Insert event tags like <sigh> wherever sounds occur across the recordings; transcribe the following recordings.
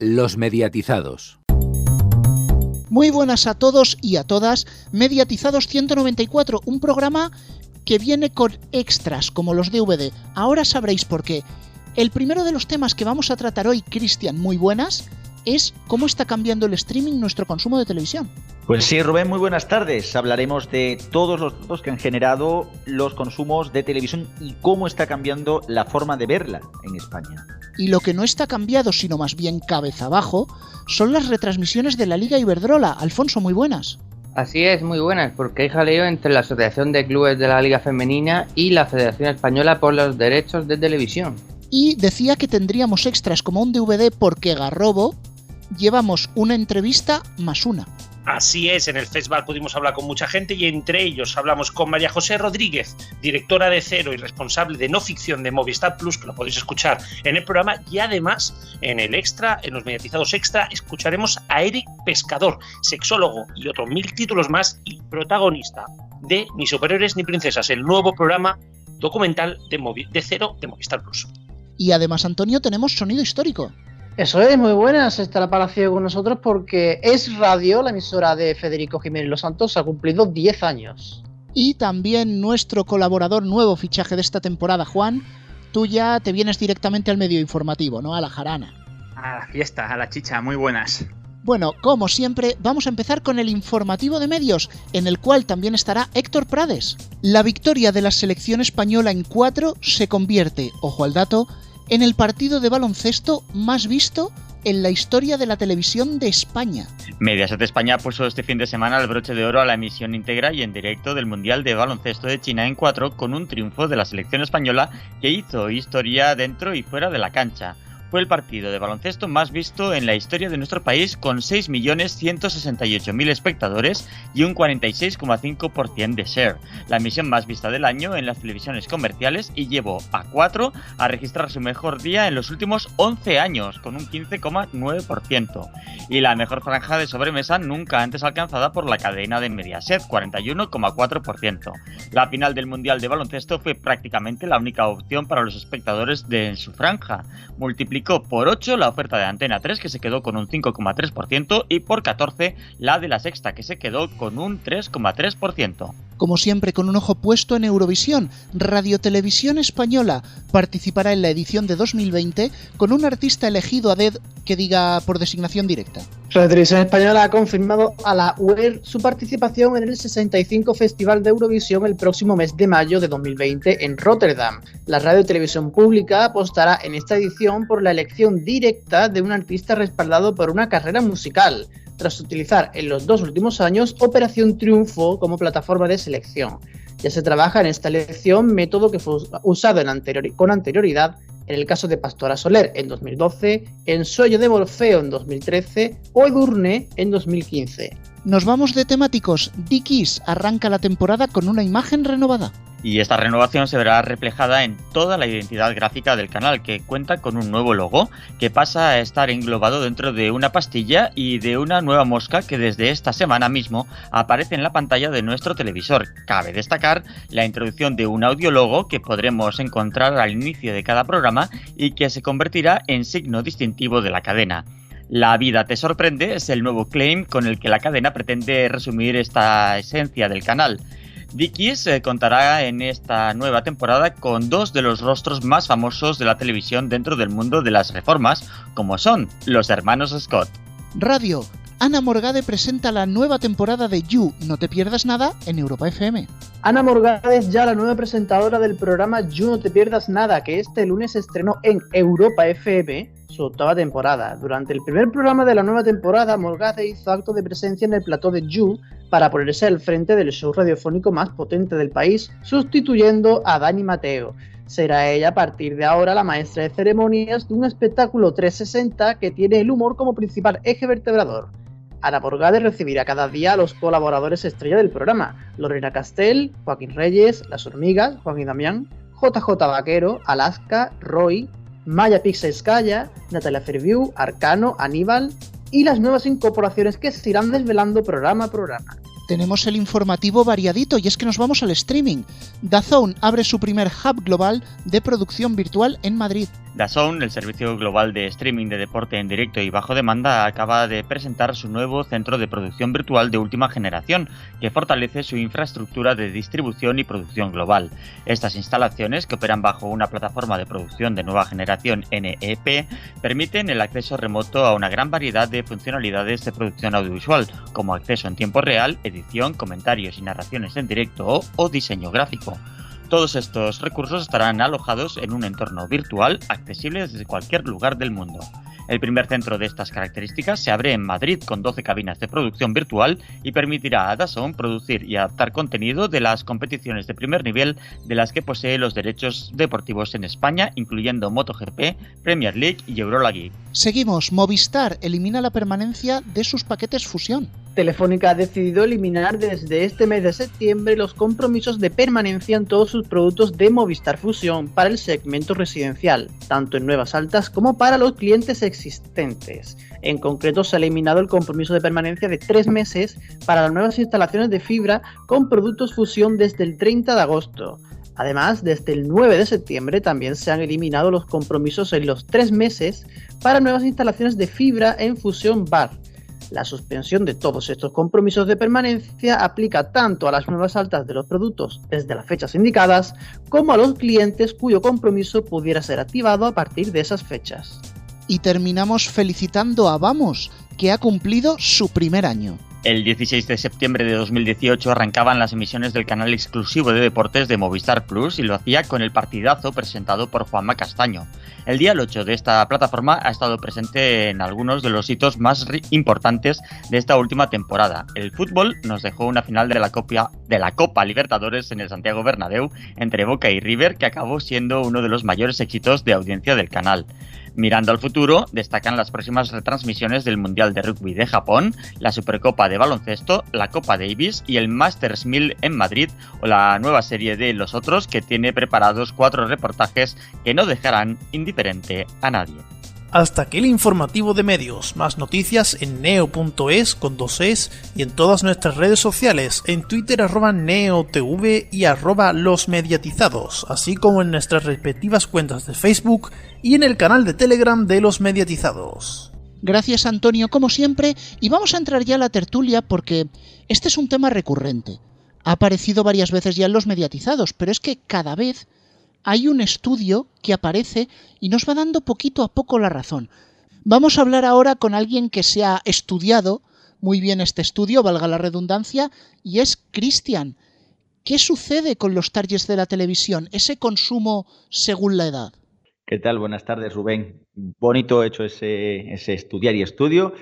Los mediatizados. Muy buenas a todos y a todas. Mediatizados 194, un programa que viene con extras como los DVD. Ahora sabréis por qué. El primero de los temas que vamos a tratar hoy, Cristian, muy buenas, es cómo está cambiando el streaming nuestro consumo de televisión. Pues sí, Rubén, muy buenas tardes. Hablaremos de todos los datos que han generado los consumos de televisión y cómo está cambiando la forma de verla en España. Y lo que no está cambiado, sino más bien cabeza abajo, son las retransmisiones de la Liga Iberdrola. Alfonso, muy buenas. Así es, muy buenas, porque hay jaleo entre la Asociación de Clubes de la Liga Femenina y la Federación Española por los Derechos de Televisión. Y decía que tendríamos extras como un DVD porque Garrobo llevamos una entrevista más una. Así es, en el festival pudimos hablar con mucha gente y entre ellos hablamos con María José Rodríguez, directora de Cero y responsable de no ficción de Movistar Plus, que lo podéis escuchar en el programa, y además en el extra, en los mediatizados extra, escucharemos a Eric Pescador, sexólogo y otros mil títulos más y protagonista de Ni Superiores ni Princesas, el nuevo programa documental de, de Cero de Movistar Plus. Y además, Antonio, tenemos sonido histórico. Eso es, muy buenas. Estará Palacio con nosotros porque es Radio, la emisora de Federico Jiménez Los Santos, ha cumplido 10 años. Y también nuestro colaborador nuevo fichaje de esta temporada, Juan. Tú ya te vienes directamente al medio informativo, ¿no? A la jarana. A la fiesta, a la chicha, muy buenas. Bueno, como siempre, vamos a empezar con el informativo de medios, en el cual también estará Héctor Prades. La victoria de la selección española en 4 se convierte, ojo al dato, en el partido de baloncesto más visto en la historia de la televisión de España. Mediaset España puso este fin de semana el broche de oro a la emisión íntegra y en directo del Mundial de Baloncesto de China en 4 con un triunfo de la selección española que hizo historia dentro y fuera de la cancha fue el partido de baloncesto más visto en la historia de nuestro país con 6.168.000 espectadores y un 46,5% de share, la emisión más vista del año en las televisiones comerciales y llevó a 4 a registrar su mejor día en los últimos 11 años con un 15,9% y la mejor franja de sobremesa nunca antes alcanzada por la cadena de Mediaset, 41,4%. La final del Mundial de Baloncesto fue prácticamente la única opción para los espectadores de su franja, por 8 la oferta de Antena 3 que se quedó con un 5,3% y por 14 la de la sexta que se quedó con un 3,3%. Como siempre, con un ojo puesto en Eurovisión, Radio Televisión Española participará en la edición de 2020 con un artista elegido a DED que diga por designación directa. Radio Televisión Española ha confirmado a la UER su participación en el 65 Festival de Eurovisión el próximo mes de mayo de 2020 en Rotterdam. La Radio Televisión Pública apostará en esta edición por la elección directa de un artista respaldado por una carrera musical tras utilizar en los dos últimos años Operación Triunfo como plataforma de selección. Ya se trabaja en esta elección, método que fue usado con anterioridad en el caso de Pastora Soler en 2012, en Sueño de Morfeo en 2013 o Edurne en 2015. Nos vamos de temáticos. Dickies arranca la temporada con una imagen renovada y esta renovación se verá reflejada en toda la identidad gráfica del canal, que cuenta con un nuevo logo que pasa a estar englobado dentro de una pastilla y de una nueva mosca que desde esta semana mismo aparece en la pantalla de nuestro televisor. Cabe destacar la introducción de un audiologo que podremos encontrar al inicio de cada programa y que se convertirá en signo distintivo de la cadena. La vida te sorprende es el nuevo claim con el que la cadena pretende resumir esta esencia del canal. Dickies contará en esta nueva temporada con dos de los rostros más famosos de la televisión dentro del mundo de las reformas, como son los hermanos Scott. Radio. Ana Morgade presenta la nueva temporada de You, no te pierdas nada, en Europa FM. Ana Morgade es ya la nueva presentadora del programa You, no te pierdas nada, que este lunes estrenó en Europa FM su octava temporada. Durante el primer programa de la nueva temporada, Morgade hizo acto de presencia en el plató de You para ponerse al frente del show radiofónico más potente del país, sustituyendo a Dani Mateo. Será ella a partir de ahora la maestra de ceremonias de un espectáculo 360 que tiene el humor como principal eje vertebrador. Ana Morgade recibirá cada día a los colaboradores estrella del programa, Lorena Castell, Joaquín Reyes, Las Hormigas, Juan y Damián, JJ Vaquero, Alaska, Roy, Maya Pixelskaya, Natalia Fairview, Arcano, Aníbal y las nuevas incorporaciones que se irán desvelando programa a programa. Tenemos el informativo variadito y es que nos vamos al streaming. DAZN abre su primer hub global de producción virtual en Madrid. DAZN, el servicio global de streaming de deporte en directo y bajo demanda, acaba de presentar su nuevo centro de producción virtual de última generación, que fortalece su infraestructura de distribución y producción global. Estas instalaciones, que operan bajo una plataforma de producción de nueva generación NEP, permiten el acceso remoto a una gran variedad de funcionalidades de producción audiovisual, como acceso en tiempo real, edición, comentarios y narraciones en directo o, diseño gráfico. Todos estos recursos estarán alojados en un entorno virtual accesible desde cualquier lugar del mundo. El primer centro de estas características se abre en Madrid con 12 cabinas de producción virtual y permitirá a DAZN producir y adaptar contenido de las competiciones de primer nivel de las que posee los derechos deportivos en España, incluyendo MotoGP, Premier League y Euroleague. Seguimos, Movistar elimina la permanencia de sus paquetes fusión. Telefónica ha decidido eliminar desde este mes de septiembre los compromisos de permanencia en todos sus productos de Movistar Fusión para el segmento residencial, tanto en nuevas altas como para los clientes existentes. En concreto, se ha eliminado el compromiso de permanencia de tres meses para las nuevas instalaciones de fibra con productos Fusión desde el 30 de agosto. Además, desde el 9 de septiembre también se han eliminado los compromisos en los tres meses para nuevas instalaciones de fibra en Fusión Bar la suspensión de todos estos compromisos de permanencia aplica tanto a las nuevas altas de los productos desde las fechas indicadas como a los clientes cuyo compromiso pudiera ser activado a partir de esas fechas. Y terminamos felicitando a Vamos, que ha cumplido su primer año. El 16 de septiembre de 2018 arrancaban las emisiones del canal exclusivo de deportes de Movistar Plus y lo hacía con el partidazo presentado por Juanma Castaño. El día 8 de esta plataforma ha estado presente en algunos de los hitos más importantes de esta última temporada. El fútbol nos dejó una final de la, Copa, de la Copa Libertadores en el Santiago Bernabéu entre Boca y River que acabó siendo uno de los mayores éxitos de audiencia del canal. Mirando al futuro, destacan las próximas retransmisiones del Mundial de Rugby de Japón, la Supercopa de Baloncesto, la Copa Davis y el Masters 1000 en Madrid o la nueva serie de Los Otros que tiene preparados cuatro reportajes que no dejarán indiferente a nadie. Hasta aquí el informativo de medios. Más noticias en neo.es con dos es y en todas nuestras redes sociales, en Twitter arroba neotv y arroba los mediatizados, así como en nuestras respectivas cuentas de Facebook y en el canal de Telegram de los mediatizados. Gracias Antonio, como siempre, y vamos a entrar ya a la tertulia porque este es un tema recurrente. Ha aparecido varias veces ya en los mediatizados, pero es que cada vez hay un estudio que aparece y nos va dando poquito a poco la razón. Vamos a hablar ahora con alguien que se ha estudiado muy bien este estudio, valga la redundancia, y es Cristian. ¿Qué sucede con los targets de la televisión, ese consumo según la edad? ¿Qué tal? Buenas tardes, Rubén. Bonito hecho ese, ese estudiar y estudio.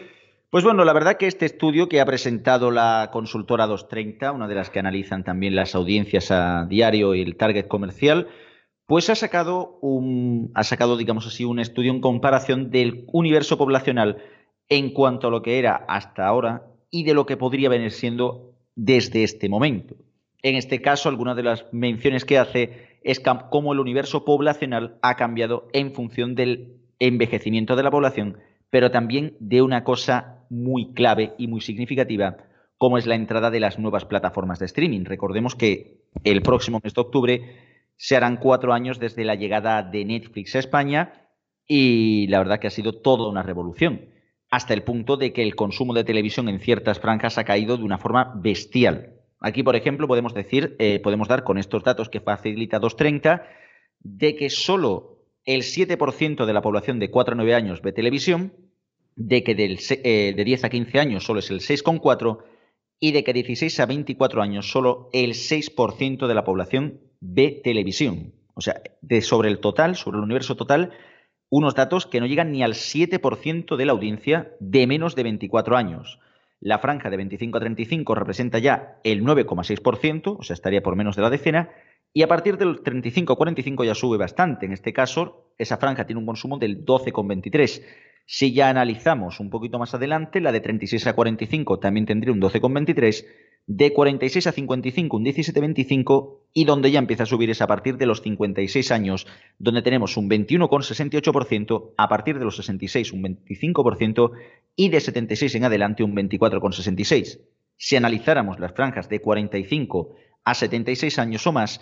Pues bueno, la verdad que este estudio que ha presentado la consultora 230, una de las que analizan también las audiencias a diario y el target comercial, pues ha sacado un, ha sacado, digamos así, un estudio en comparación del universo poblacional en cuanto a lo que era hasta ahora y de lo que podría venir siendo desde este momento. En este caso, alguna de las menciones que hace es cómo el universo poblacional ha cambiado en función del envejecimiento de la población, pero también de una cosa muy clave y muy significativa, como es la entrada de las nuevas plataformas de streaming. Recordemos que el próximo mes de octubre se harán cuatro años desde la llegada de Netflix a España y la verdad que ha sido toda una revolución, hasta el punto de que el consumo de televisión en ciertas franjas ha caído de una forma bestial. Aquí, por ejemplo, podemos decir, eh, podemos dar con estos datos que facilita 230, de que solo el 7% de la población de 4 a 9 años ve televisión, de que del, eh, de 10 a 15 años solo es el 6,4% y de que de 16 a 24 años solo el 6% de la población ve televisión. O sea, de sobre el total, sobre el universo total, unos datos que no llegan ni al 7% de la audiencia de menos de 24 años. La franja de 25 a 35 representa ya el 9,6%, o sea, estaría por menos de la decena, y a partir del 35 a 45 ya sube bastante. En este caso, esa franja tiene un consumo del 12,23%. Si ya analizamos un poquito más adelante, la de 36 a 45 también tendría un 12,23, de 46 a 55 un 17,25 y donde ya empieza a subir es a partir de los 56 años, donde tenemos un 21,68%, a partir de los 66 un 25% y de 76 en adelante un 24,66%. Si analizáramos las franjas de 45 a 76 años o más,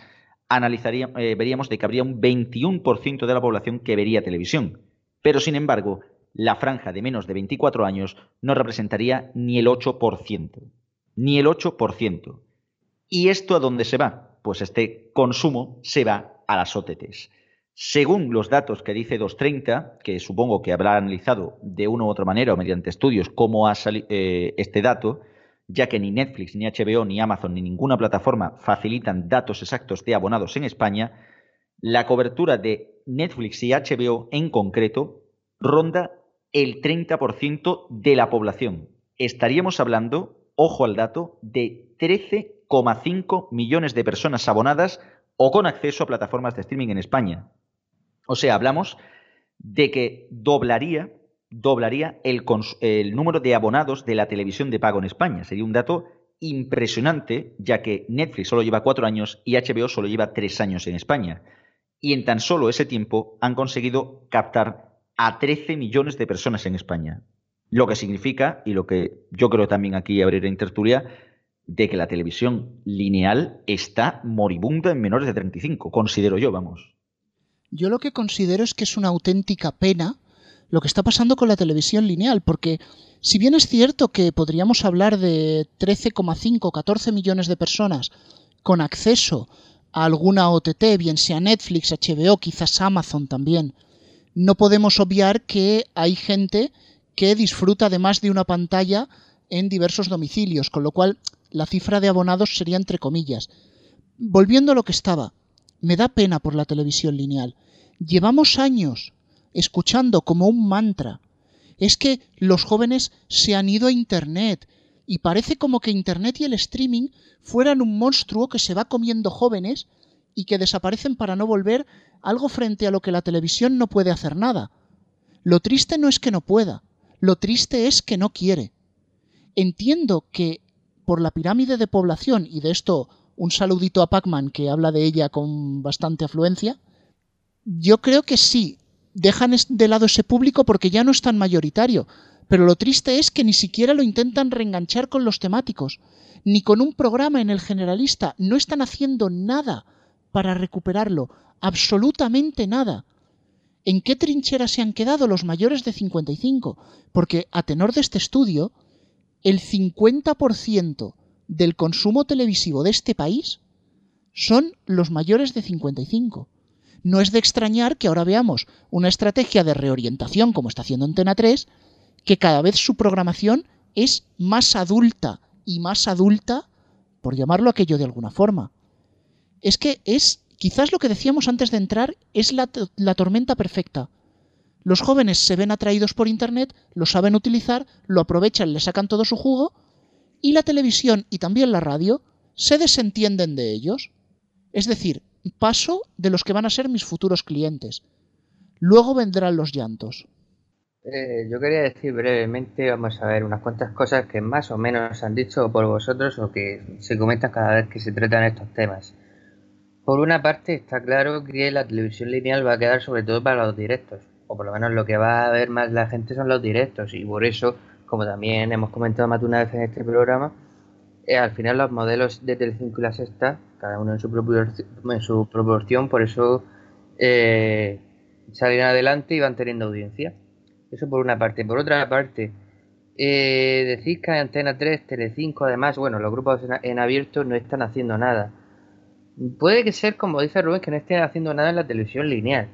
eh, veríamos de que habría un 21% de la población que vería televisión. Pero, sin embargo, la franja de menos de 24 años no representaría ni el 8%. Ni el 8%. ¿Y esto a dónde se va? Pues este consumo se va a las OTTs. Según los datos que dice 230, que supongo que habrá analizado de una u otra manera o mediante estudios cómo ha salido eh, este dato, ya que ni Netflix, ni HBO, ni Amazon, ni ninguna plataforma facilitan datos exactos de abonados en España, la cobertura de Netflix y HBO en concreto ronda el 30% de la población. Estaríamos hablando, ojo al dato, de 13,5 millones de personas abonadas o con acceso a plataformas de streaming en España. O sea, hablamos de que doblaría doblaría el, número de abonados de la televisión de pago en España. Sería un dato impresionante, ya que Netflix solo lleva cuatro años y HBO solo lleva tres años en España. Y en tan solo ese tiempo han conseguido captar a 13 millones de personas en España. Lo que significa, y lo que yo creo también aquí abrir en tertulia, de que la televisión lineal está moribunda en menores de 35, considero yo, vamos. Yo lo que considero es que es una auténtica pena lo que está pasando con la televisión lineal, porque si bien es cierto que podríamos hablar de 13,5, 14 millones de personas con acceso a alguna OTT, bien sea Netflix, HBO, quizás Amazon también, no podemos obviar que hay gente que disfruta de más de una pantalla en diversos domicilios, con lo cual la cifra de abonados sería entre comillas. Volviendo a lo que estaba, me da pena por la televisión lineal. Llevamos años escuchando como un mantra. Es que los jóvenes se han ido a Internet y parece como que Internet y el streaming fueran un monstruo que se va comiendo jóvenes y que desaparecen para no volver algo frente a lo que la televisión no puede hacer nada. Lo triste no es que no pueda, lo triste es que no quiere. Entiendo que por la pirámide de población, y de esto un saludito a Pacman que habla de ella con bastante afluencia, yo creo que sí, dejan de lado ese público porque ya no es tan mayoritario. Pero lo triste es que ni siquiera lo intentan reenganchar con los temáticos, ni con un programa en el generalista. No están haciendo nada para recuperarlo, absolutamente nada. ¿En qué trinchera se han quedado los mayores de 55? Porque a tenor de este estudio, el 50% del consumo televisivo de este país son los mayores de 55 no es de extrañar que ahora veamos una estrategia de reorientación, como está haciendo Antena 3, que cada vez su programación es más adulta y más adulta, por llamarlo aquello de alguna forma. Es que es, quizás lo que decíamos antes de entrar, es la, la tormenta perfecta. Los jóvenes se ven atraídos por Internet, lo saben utilizar, lo aprovechan, le sacan todo su jugo, y la televisión y también la radio se desentienden de ellos. Es decir, paso de los que van a ser mis futuros clientes. Luego vendrán los llantos. Eh, yo quería decir brevemente, vamos a ver, unas cuantas cosas que más o menos han dicho por vosotros o que se comentan cada vez que se tratan estos temas. Por una parte, está claro que la televisión lineal va a quedar sobre todo para los directos, o por lo menos lo que va a ver más la gente son los directos, y por eso, como también hemos comentado más de una vez en este programa, eh, al final los modelos de Telecinco y la Sexta, cada uno en su, en su proporción, por eso eh, salen adelante y van teniendo audiencia. Eso por una parte. Por otra parte, eh, decís que Antena 3, Telecinco, además, bueno, los grupos en, abierto no están haciendo nada. Puede que ser, como dice Rubén, que no estén haciendo nada en la televisión lineal.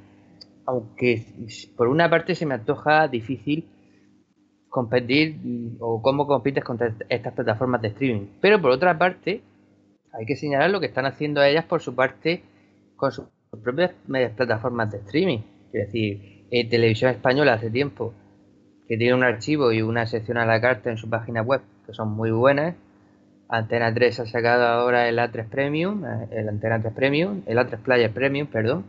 Aunque por una parte se me antoja difícil competir o cómo compites contra estas plataformas de streaming. Pero por otra parte, hay que señalar lo que están haciendo ellas por su parte con sus propias plataformas de streaming. Es decir, eh, Televisión Española hace tiempo que tiene un archivo y una sección a la carta en su página web que son muy buenas. Antena 3 ha sacado ahora el A3 Premium, eh, el Antena 3 Premium, el A3 Player Premium, perdón.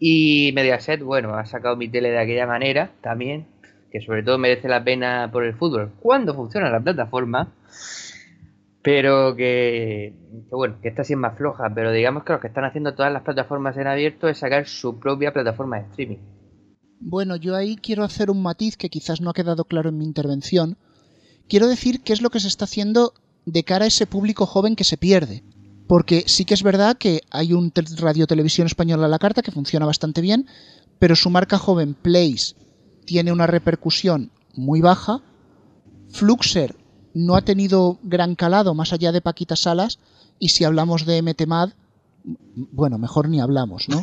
Y Mediaset, bueno, ha sacado mi tele de aquella manera también, que sobre todo merece la pena por el fútbol, cuando funciona la plataforma, pero que, bueno, que esta sí es más floja, pero digamos que lo que están haciendo todas las plataformas en abierto es sacar su propia plataforma de streaming. Bueno, yo ahí quiero hacer un matiz que quizás no ha quedado claro en mi intervención, quiero decir qué es lo que se está haciendo de cara a ese público joven que se pierde. Porque sí que es verdad que hay un radio televisión española a la carta que funciona bastante bien, pero su marca joven Place tiene una repercusión muy baja. Fluxer no ha tenido gran calado más allá de Paquita Salas. Y si hablamos de MTMAD, bueno, mejor ni hablamos, ¿no?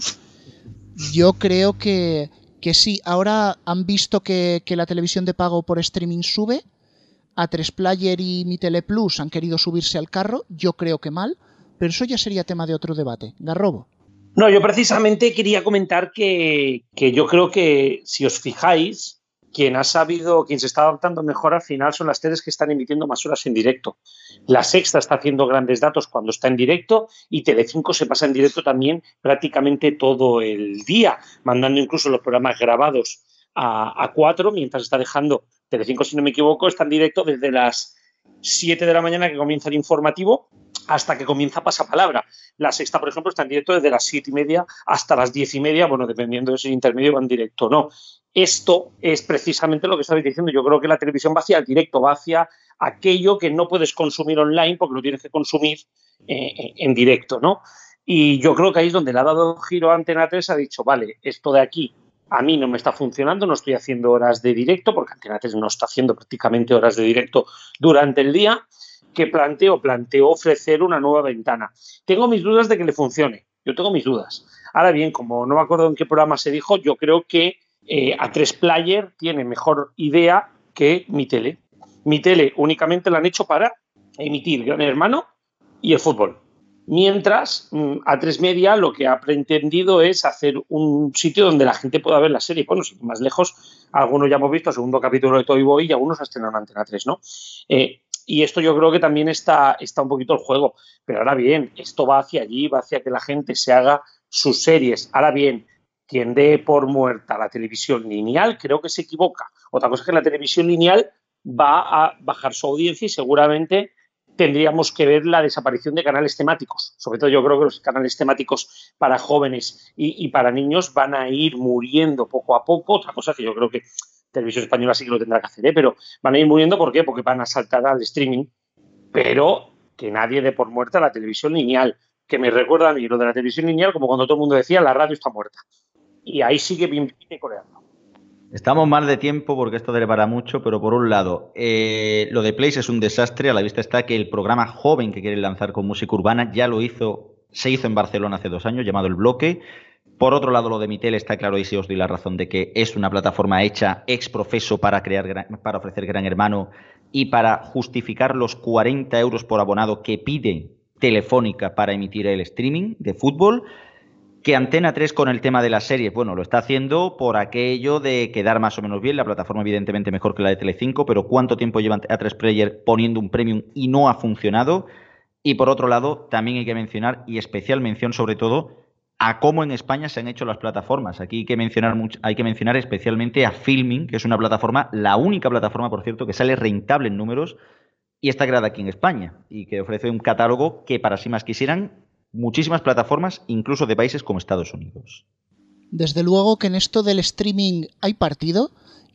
Yo creo que, que sí. Ahora han visto que, que la televisión de pago por streaming sube a3 Player y Mi Teleplus han querido subirse al carro, yo creo que mal, pero eso ya sería tema de otro debate. Garrobo. No, yo precisamente quería comentar que, que yo creo que si os fijáis, quien ha sabido, quien se está adaptando mejor al final son las teles que están emitiendo más horas en directo. La Sexta está haciendo grandes datos cuando está en directo y Telecinco se pasa en directo también prácticamente todo el día, mandando incluso los programas grabados a, a 4, mientras está dejando Telecinco, si no me equivoco, está en directo desde las 7 de la mañana que comienza el informativo hasta que comienza Pasapalabra. La sexta, por ejemplo, está en directo desde las 7 y media hasta las 10 y media, bueno, dependiendo de si el intermedio va en directo o no. Esto es precisamente lo que estabais diciendo. Yo creo que la televisión va hacia el directo, va hacia aquello que no puedes consumir online porque lo tienes que consumir eh, en directo, ¿no? Y yo creo que ahí es donde le ha dado giro a Antena 3, ha dicho, vale, esto de aquí a mí no me está funcionando, no estoy haciendo horas de directo, porque Antena 3 no está haciendo prácticamente horas de directo durante el día, que planteo, planteo ofrecer una nueva ventana. Tengo mis dudas de que le funcione, yo tengo mis dudas. Ahora bien, como no me acuerdo en qué programa se dijo, yo creo que eh, A3 Player tiene mejor idea que mi tele. Mi tele únicamente la han hecho para emitir Gran Hermano y el fútbol. Mientras, mm, a tres media lo que ha pretendido es hacer un sitio donde la gente pueda ver la serie. Bueno, si más lejos, algunos ya hemos visto el segundo capítulo de Toy Boy y algunos en Antena 3, ¿no? Eh, y esto yo creo que también está, está un poquito el juego. Pero ahora bien, esto va hacia allí, va hacia que la gente se haga sus series. Ahora bien, quien dé por muerta la televisión lineal, creo que se equivoca. Otra cosa es que la televisión lineal va a bajar su audiencia y seguramente tendríamos que ver la desaparición de canales temáticos. Sobre todo yo creo que los canales temáticos para jóvenes y, para niños van a ir muriendo poco a poco. Otra cosa que yo creo que Televisión Española sí que lo tendrá que hacer, ¿eh? pero van a ir muriendo ¿por qué? Porque van a saltar al streaming, pero que nadie dé por muerta la televisión lineal, que me recuerda a mí lo de la televisión lineal como cuando todo el mundo decía la radio está muerta. Y ahí sigue bien, bien coreando. Estamos mal de tiempo porque esto para mucho, pero por un lado, eh, lo de Place es un desastre. A la vista está que el programa joven que quieren lanzar con música urbana ya lo hizo, se hizo en Barcelona hace dos años, llamado El Bloque. Por otro lado, lo de Mitel está claro y si os doy la razón de que es una plataforma hecha ex profeso para, crear, para ofrecer Gran Hermano y para justificar los 40 euros por abonado que pide Telefónica para emitir el streaming de fútbol que Antena 3 con el tema de las series, bueno, lo está haciendo por aquello de quedar más o menos bien, la plataforma evidentemente mejor que la de Telecinco, pero ¿cuánto tiempo lleva A3 Player poniendo un premium y no ha funcionado? Y por otro lado, también hay que mencionar, y especial mención sobre todo, a cómo en España se han hecho las plataformas. Aquí hay que mencionar, hay que mencionar especialmente a Filming, que es una plataforma, la única plataforma, por cierto, que sale rentable en números y está creada aquí en España y que ofrece un catálogo que para sí más quisieran muchísimas plataformas, incluso de países como Estados Unidos. Desde luego que en esto del streaming hay partido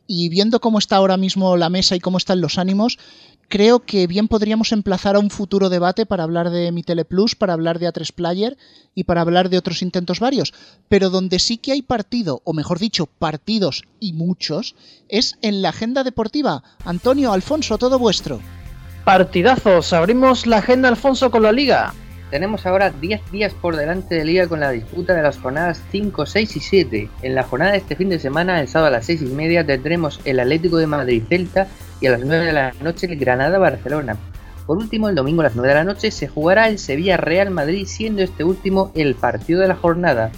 y viendo cómo está ahora mismo la mesa y cómo están los ánimos, creo que bien podríamos emplazar a un futuro debate para hablar de Mi Teleplus, para hablar de A3 Player y para hablar de otros intentos varios. Pero donde sí que hay partido, o mejor dicho, partidos y muchos, es en la agenda deportiva. Antonio, Alfonso, todo vuestro. Partidazos, abrimos la agenda Alfonso con la liga. Tenemos ahora 10 días por delante de liga con la disputa de las jornadas 5, 6 y 7. En la jornada de este fin de semana, el sábado a las 6 y media, tendremos el Atlético de Madrid Celta y a las 9 de la noche el Granada Barcelona. Por último, el domingo a las 9 de la noche se jugará el Sevilla Real Madrid, siendo este último el partido de la jornada.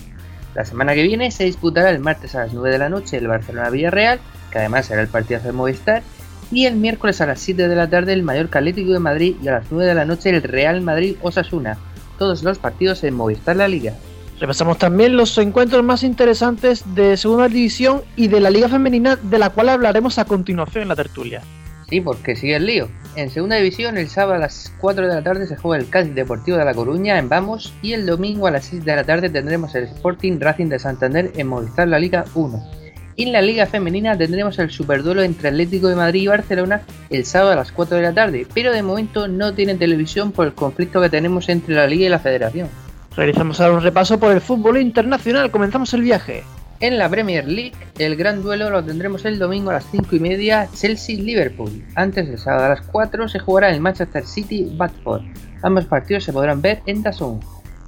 La semana que viene se disputará el martes a las 9 de la noche el Barcelona Villarreal, que además será el partido de Movistar, y el miércoles a las 7 de la tarde el Mallorca Atlético de Madrid y a las 9 de la noche el Real Madrid Osasuna. Todos los partidos en Movistar La Liga. Repasamos también los encuentros más interesantes de Segunda División y de la Liga Femenina, de la cual hablaremos a continuación en la tertulia. Sí, porque sigue el lío. En Segunda División, el sábado a las 4 de la tarde se juega el Cádiz Deportivo de La Coruña en Vamos y el domingo a las 6 de la tarde tendremos el Sporting Racing de Santander en Movistar La Liga 1. En la Liga Femenina tendremos el superduelo entre Atlético de Madrid y Barcelona el sábado a las 4 de la tarde, pero de momento no tienen televisión por el conflicto que tenemos entre la Liga y la Federación. Realizamos ahora un repaso por el fútbol internacional, comenzamos el viaje. En la Premier League, el gran duelo lo tendremos el domingo a las 5 y media, Chelsea-Liverpool. Antes del sábado a las 4 se jugará el Manchester City-Batford. Ambos partidos se podrán ver en DAZN.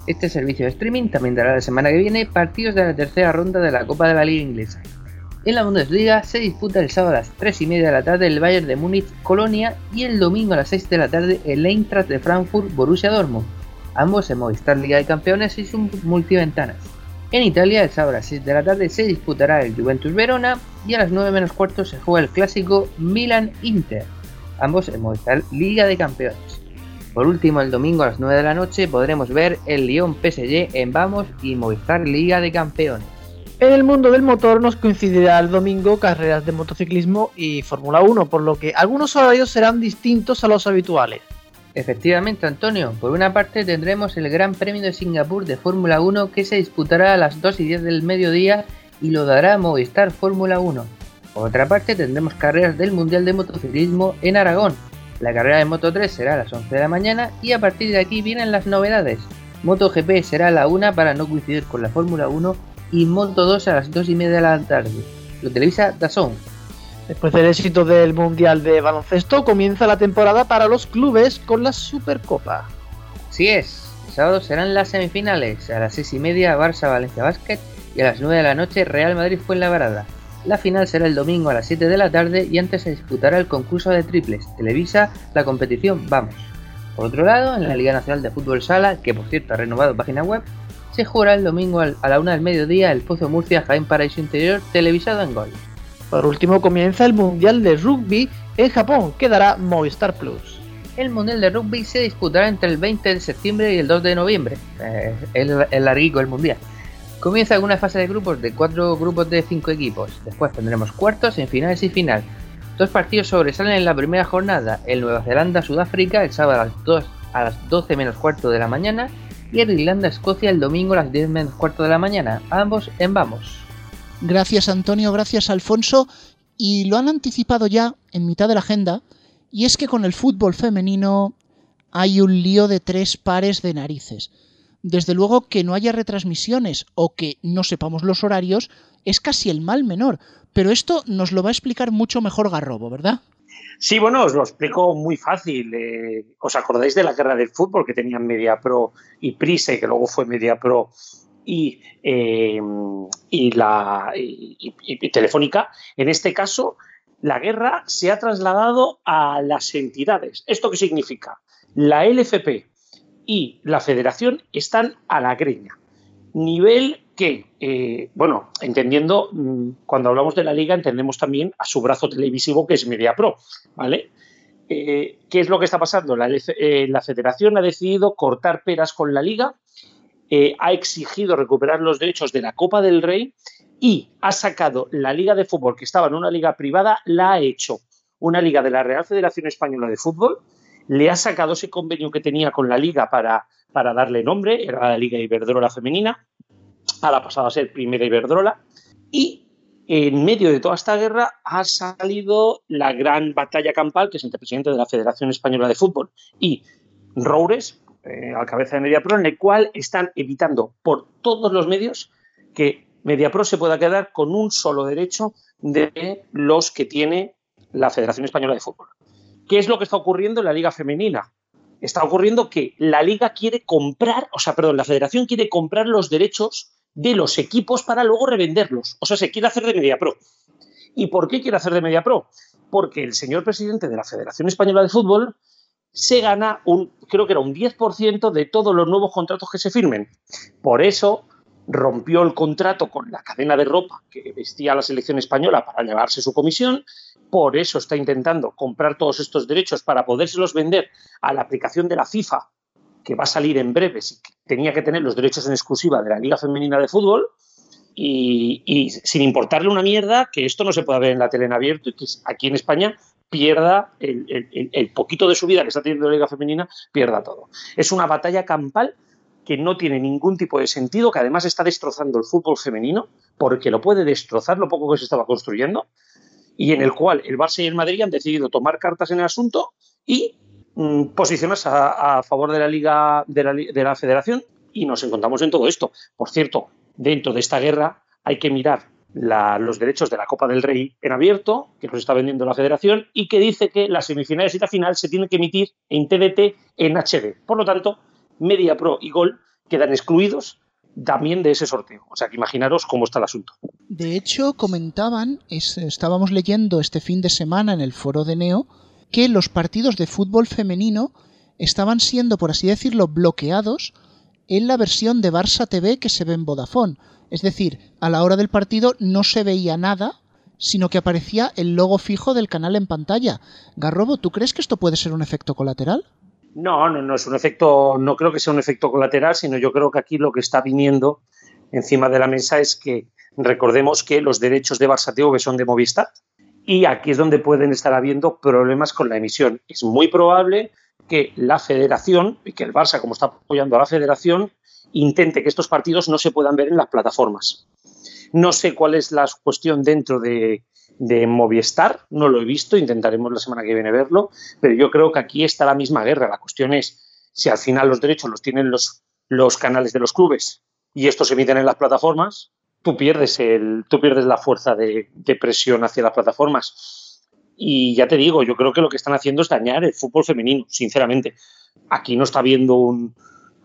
Este servicio de streaming también dará la semana que viene partidos de la tercera ronda de la Copa de la Liga Inglesa. En la Bundesliga se disputa el sábado a las 3 y media de la tarde el Bayern de Múnich Colonia y el domingo a las 6 de la tarde el Eintracht de Frankfurt Borussia Dortmund, ambos en Movistar Liga de Campeones y sus multiventanas. En Italia el sábado a las 6 de la tarde se disputará el Juventus Verona y a las 9 menos cuarto se juega el clásico Milan Inter, ambos en Movistar Liga de Campeones. Por último, el domingo a las 9 de la noche podremos ver el Lyon PSG en Vamos y Movistar Liga de Campeones. En el mundo del motor nos coincidirá el domingo carreras de motociclismo y Fórmula 1, por lo que algunos horarios serán distintos a los habituales. Efectivamente, Antonio, por una parte tendremos el Gran Premio de Singapur de Fórmula 1 que se disputará a las 2 y 10 del mediodía y lo dará Movistar Fórmula 1. Por otra parte tendremos carreras del Mundial de Motociclismo en Aragón. La carrera de Moto 3 será a las 11 de la mañana y a partir de aquí vienen las novedades. MotoGP será a la 1 para no coincidir con la Fórmula 1 y Moto 2 a las 2 y media de la tarde. Lo televisa Dazón. Después del éxito del Mundial de Baloncesto, comienza la temporada para los clubes con la Supercopa. Así es, el sábado serán las semifinales, a las 6 y media Barça Valencia Basket y a las 9 de la noche Real Madrid Fuenlabrada. La final será el domingo a las 7 de la tarde y antes se disputará el concurso de triples. Televisa la competición Vamos. Por otro lado, en la Liga Nacional de Fútbol Sala, que por cierto ha renovado página web, se jugará el domingo a la una del mediodía el Pozo Murcia Jaén Paraíso Interior televisado en Gol. Por último comienza el Mundial de Rugby en Japón, que dará Movistar Plus. El Mundial de Rugby se disputará entre el 20 de septiembre y el 2 de noviembre. Eh, el, larguico el Mundial. Comienza con una fase de grupos de cuatro grupos de cinco equipos. Después tendremos cuartos, semifinales y final. Dos partidos sobresalen en la primera jornada. El Nueva Zelanda-Sudáfrica el sábado a las, 2, a las 12 menos cuarto de la mañana y el Irlanda-Escocia el domingo a las 10 menos cuarto de la mañana, ambos en Vamos. Gracias Antonio, gracias Alfonso, y lo han anticipado ya en mitad de la agenda, y es que con el fútbol femenino hay un lío de tres pares de narices. Desde luego que no haya retransmisiones o que no sepamos los horarios es casi el mal menor, pero esto nos lo va a explicar mucho mejor Garrobo, ¿verdad? Sí, bueno, os lo explico muy fácil. Eh, ¿Os acordáis de la guerra del fútbol que tenían Media Pro y Prise, que luego fue Media Pro y, eh, y la y, Telefónica? En este caso, la guerra se ha trasladado a las entidades. ¿Esto qué significa? La LFP y la Federación están a la greña. Nivel que, eh, bueno, entendiendo, mm, cuando hablamos de la liga, entendemos también a su brazo televisivo que es Media Pro, ¿vale? Eh, ¿Qué es lo que está pasando? La, eh, la, federación ha decidido cortar peras con la liga, ha exigido recuperar los derechos de la Copa del Rey y ha sacado la liga de fútbol, que estaba en una liga privada, la ha hecho una liga de la Real Federación Española de Fútbol, le ha sacado ese convenio que tenía con la liga para, para darle nombre, era la Liga Iberdrola Femenina, ahora ha pasado a ser Primera Iberdrola, y en medio de toda esta guerra ha salido la gran batalla campal, que es entre el presidente de la Federación Española de Fútbol y Roures, eh, al cabeza de MediaPro, en el cual están evitando por todos los medios que MediaPro se pueda quedar con un solo derecho de los que tiene la Federación Española de Fútbol. ¿Qué es lo que está ocurriendo en la Liga Femenina? Está ocurriendo que la Liga quiere comprar, o sea, perdón, la Federación quiere comprar los derechos de los equipos para luego revenderlos. O sea, se quiere hacer de Media Pro. ¿Y por qué quiere hacer de Media Pro? Porque el señor presidente de la Federación Española de Fútbol se gana un, creo que era un 10% de todos los nuevos contratos que se firmen. Por eso rompió el contrato con la cadena de ropa que vestía la selección española para llevarse su comisión. Por eso está intentando comprar todos estos derechos para podérselos vender a la aplicación de la FIFA que va a salir en breve, tenía que tener los derechos en exclusiva de la Liga Femenina de Fútbol y, sin importarle una mierda que esto no se pueda ver en la tele en abierto y que aquí en España pierda el, poquito de su vida que está teniendo la Liga Femenina, pierda todo. Es una batalla campal que no tiene ningún tipo de sentido, que además está destrozando el fútbol femenino, porque lo puede destrozar lo poco que se estaba construyendo, y en el cual el Barça y el Madrid han decidido tomar cartas en el asunto y mm, posicionarse a, favor de la Liga, de la, de la Federación, y nos encontramos en todo esto. Por cierto, dentro de esta guerra hay que mirar los derechos de la Copa del Rey en abierto, que los está vendiendo la federación, y que dice que las semifinales y la final se tienen que emitir en TDT en HD. Por lo tanto, Media Pro y Gol quedan excluidos también de ese sorteo. O sea que imaginaros cómo está el asunto. De hecho, comentaban, estábamos leyendo este fin de semana en el foro de Neo, que los partidos de fútbol femenino estaban siendo, por así decirlo, bloqueados en la versión de Barça TV que se ve en Vodafone. Es decir, a la hora del partido no se veía nada, sino que aparecía el logo fijo del canal en pantalla. Garrobo, ¿tú crees que esto puede ser un efecto colateral? No, no, no es un efecto, no creo que sea un efecto colateral, sino yo creo que aquí lo que está viniendo encima de la mesa es que recordemos que los derechos de Barça TV son de Movistar y aquí es donde pueden estar habiendo problemas con la emisión. Es muy probable que la federación y que el Barça, como está apoyando a la federación, intente que estos partidos no se puedan ver en las plataformas. No sé cuál es la cuestión dentro de, Movistar, no lo he visto, intentaremos la semana que viene verlo, pero yo creo que aquí está la misma guerra. La cuestión es si al final los derechos los tienen los, los canales de los clubes y estos se emiten en las plataformas, tú pierdes, el, tú pierdes la fuerza de, presión hacia las plataformas. Y ya te digo, yo creo que lo que están haciendo es dañar el fútbol femenino, sinceramente. Aquí no está habiendo un,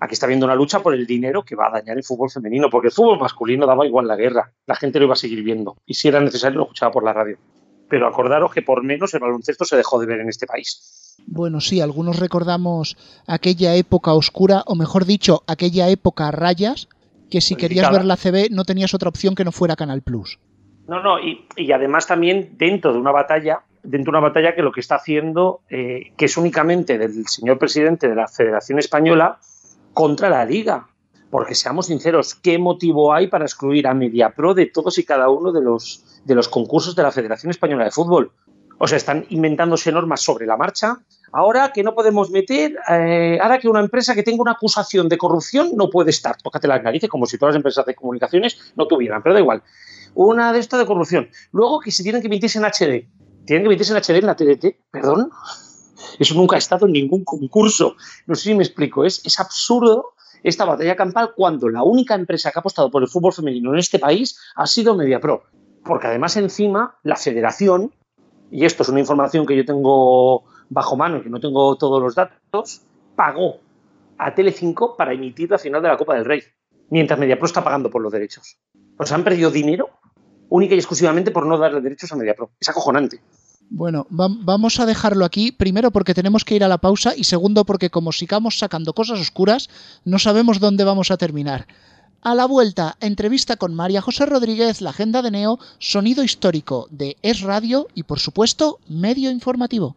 Aquí está habiendo una lucha por el dinero que va a dañar el fútbol femenino, porque el fútbol masculino daba igual la guerra, la gente lo iba a seguir viendo y si era necesario lo escuchaba por la radio. Pero acordaros que por menos el baloncesto se dejó de ver en este país. Bueno, sí, algunos recordamos aquella época oscura, o mejor dicho, aquella época rayas, que si querías ver la CB no tenías otra opción que no fuera Canal Plus. No, no, y, además también dentro de una batalla, dentro de una batalla que lo que está haciendo, eh, que es únicamente del señor presidente de la Federación Española, contra la liga. Porque seamos sinceros, ¿qué motivo hay para excluir a MediaPro de todos y cada uno de los, de los concursos de la Federación Española de Fútbol? O sea, están inventándose normas sobre la marcha. Ahora que no podemos meter, eh, ahora que una empresa que tenga una acusación de corrupción no puede estar, tócate las narices, como si todas las empresas de comunicaciones no tuvieran, pero da igual. Una de estas de corrupción. Luego que se tienen que emitirse en HD. ¿Tienen que emitirse en HD en la TDT? ¿Perdón? Eso nunca ha estado en ningún concurso. No sé si me explico. Es, es absurdo esta batalla campal cuando la única empresa que ha apostado por el fútbol femenino en este país ha sido MediaPro. Porque además encima la federación, y esto es una información que yo tengo bajo mano que no tengo todos los datos, pagó a Telecinco para emitir la final de la Copa del Rey, mientras MediaPro está pagando por los derechos. Pues han perdido dinero única y exclusivamente por no darle derechos a MediaPro. Es acojonante. Bueno, vamos a dejarlo aquí, primero porque tenemos que ir a la pausa y segundo porque como sigamos sacando cosas oscuras, no sabemos dónde vamos a terminar. A la vuelta, entrevista con María José Rodríguez, la agenda de Neo, sonido histórico de Es Radio y por supuesto, medio informativo.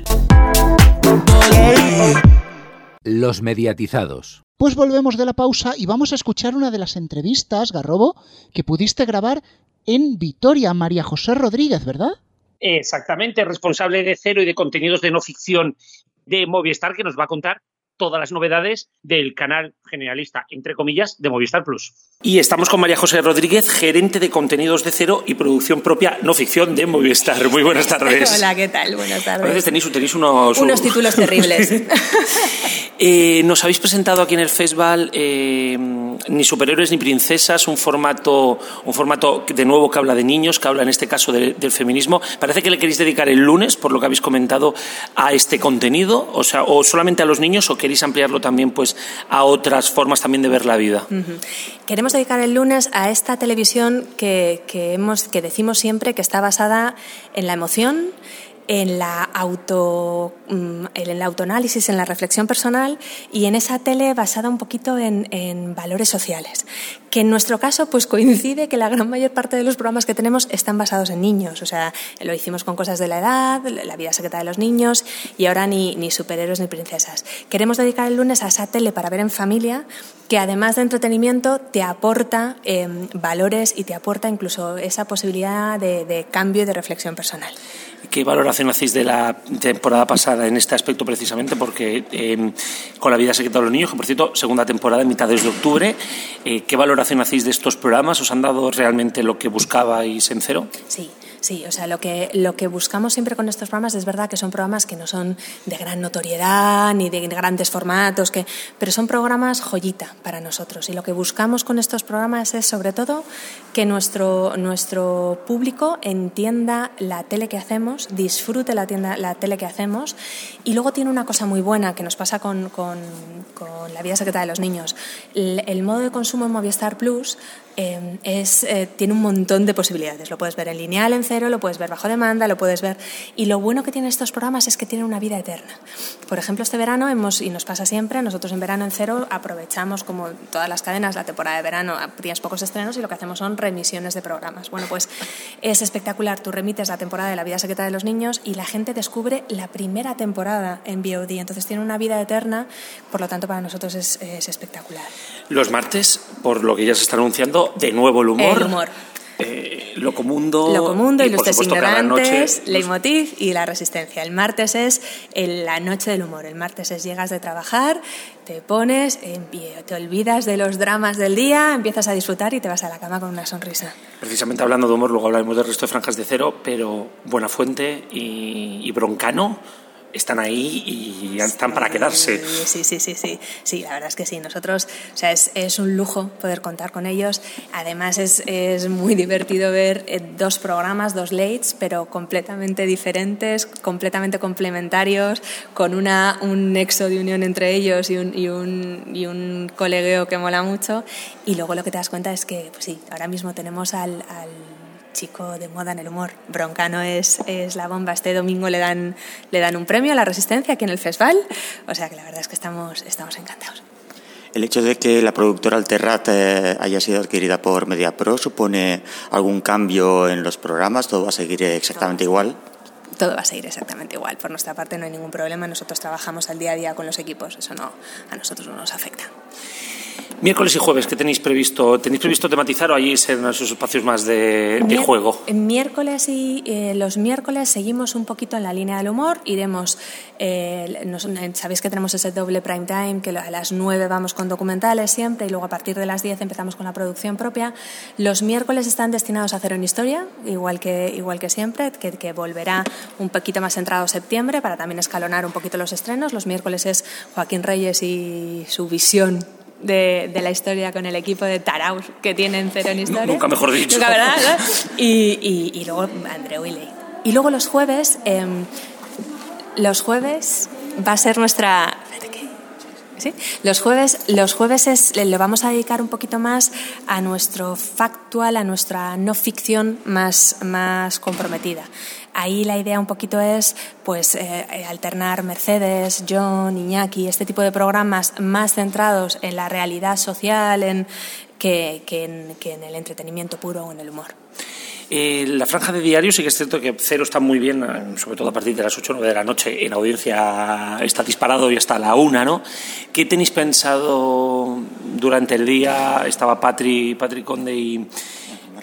Los mediatizados. Pues volvemos de la pausa y vamos a escuchar una de las entrevistas, Garrobo, que pudiste grabar en Vitoria, María José Rodríguez, ¿verdad? Exactamente, responsable de cero y de contenidos de no ficción de Movistar, que nos va a contar todas las novedades del canal generalista, entre comillas, de Movistar Plus. Y estamos con María José Rodríguez, gerente de contenidos de cero y producción propia no ficción de Movistar. Muy buenas tardes. Hola, ¿qué tal? Buenas tardes. A veces tenéis, tenéis unos... Unos títulos terribles. <laughs> eh, nos habéis presentado aquí en el festival eh, Ni superhéroes ni princesas, un formato, un formato de nuevo que habla de niños, que habla en este caso del feminismo. Parece que le queréis dedicar el lunes, por lo que habéis comentado, a este contenido, o sea, o solamente a los niños o queréis ampliarlo también pues a otras formas también de ver la vida. Queremos dedicar el lunes a esta televisión que, que decimos siempre que está basada en la emoción, en la auto mm, en el autoanálisis, en la reflexión personal y en esa tele basada un poquito en, en, valores sociales. Que en nuestro caso pues coincide que la gran mayor parte de los programas que tenemos están basados en niños. O sea, lo hicimos con cosas de la edad, la vida secreta de los niños y ahora ni, ni superhéroes ni princesas. Queremos dedicar el lunes a esa tele para ver en familia que además de entretenimiento te aporta eh, valores y te aporta incluso esa posibilidad de, de cambio y de reflexión personal. ¿Qué valoración hacéis de la temporada pasada en este aspecto precisamente? Porque eh, con la vida secreta de los niños, que por cierto, segunda temporada mitad de octubre, eh, ¿qué valoración hacéis de estos programas? ¿Os han dado realmente lo que buscabais en cero? Sí. Sí, o sea, lo que, lo que buscamos siempre con estos programas es verdad que son programas que no son de gran notoriedad ni de grandes formatos, que, pero son programas joyita para nosotros. Y lo que buscamos con estos programas es sobre todo que nuestro, nuestro público entienda la tele que hacemos, disfrute la, tienda, la tele que hacemos y luego tiene una cosa muy buena que nos pasa con, con, con la vida secreta de los niños. El, el modo de consumo en Movistar Plus eh, es, eh, tiene un montón de posibilidades. Lo puedes ver en lineal, en cero, lo puedes ver bajo demanda, lo puedes ver. Y lo bueno que tienen estos programas es que tienen una vida eterna. Por ejemplo, este verano hemos, y nos pasa siempre, nosotros en verano en cero aprovechamos, como todas las cadenas, la temporada de verano, tienes pocos estrenos y lo que hacemos son remisiones de programas. Bueno, pues es espectacular. Tú remites la temporada de La vida secreta de los niños y la gente descubre la primera temporada en VOD. Entonces tiene una vida eterna, por lo tanto, para nosotros es espectacular. Los martes, por lo que ya se está anunciando, de nuevo el humor. El humor. Eh, Locomundo, Locomundo, y, Ilustres Ignorantes, Leitmotiv y La Resistencia. El martes es el, la noche del humor. El martes es llegas de trabajar, te pones, te olvidas de los dramas del día, empiezas a disfrutar y te vas a la cama con una sonrisa. Precisamente hablando de humor, luego hablaremos del resto de franjas de cero, pero Buenafuente y, y Broncano están ahí y están para quedarse. Sí, sí, sí, sí, sí, la verdad es que sí. Nosotros, o sea, es, es un lujo poder contar con ellos. Además es, es muy divertido ver eh, dos programas, dos lates, pero completamente diferentes, completamente complementarios, con una, un nexo de unión entre ellos y un, y un, y un colegueo que mola mucho. Y luego lo que te das cuenta es que, pues sí, ahora mismo tenemos al, al chico de moda en el humor. Broncano es, es la bomba. Este domingo le dan, le dan un premio a la Resistencia aquí en el festival. O sea que la verdad es que estamos, estamos encantados. ¿El hecho de que la productora Alterrat eh, haya sido adquirida por MediaPro supone algún cambio en los programas? ¿Todo va a seguir exactamente igual? todo va a seguir exactamente igual. Por nuestra parte no hay ningún problema. Nosotros trabajamos al día a día con los equipos. Eso no, a nosotros no nos afecta. Miércoles y jueves, ¿qué tenéis previsto? ¿Tenéis previsto tematizar o allí ser esos espacios más de, de juego? Miércoles y eh, los miércoles seguimos un poquito en la línea del humor. Iremos, eh, nos, sabéis que tenemos ese doble prime time, que a las 9 vamos con documentales siempre y luego a partir de las 10 empezamos con la producción propia. Los miércoles están destinados a hacer una historia, igual que, igual que siempre, que, que volverá un poquito más entrado septiembre para también escalonar un poquito los estrenos. Los miércoles es Joaquín Reyes y su visión de, de, la historia con el equipo de Taraus que tienen cero en historia. Nunca mejor dicho. Nunca, ¿verdad? Y, y, y, luego Andreu y. Y luego los jueves, eh, los jueves va a ser nuestra... ¿Sí? Los jueves, los jueves es, le vamos a dedicar un poquito más a nuestro factual, a nuestra no ficción más, más comprometida. Ahí la idea un poquito es pues eh, alternar Mercedes, John, Iñaki, este tipo de programas más centrados en la realidad social en, que en el entretenimiento puro o en el humor. Eh, la franja de diario sí que es cierto que Cero está muy bien, sobre todo a partir de las 8 o 9 de la noche. En audiencia está disparado y hasta la 1, ¿no? ¿Qué tenéis pensado durante el día? Estaba Patri, Patri Conde y,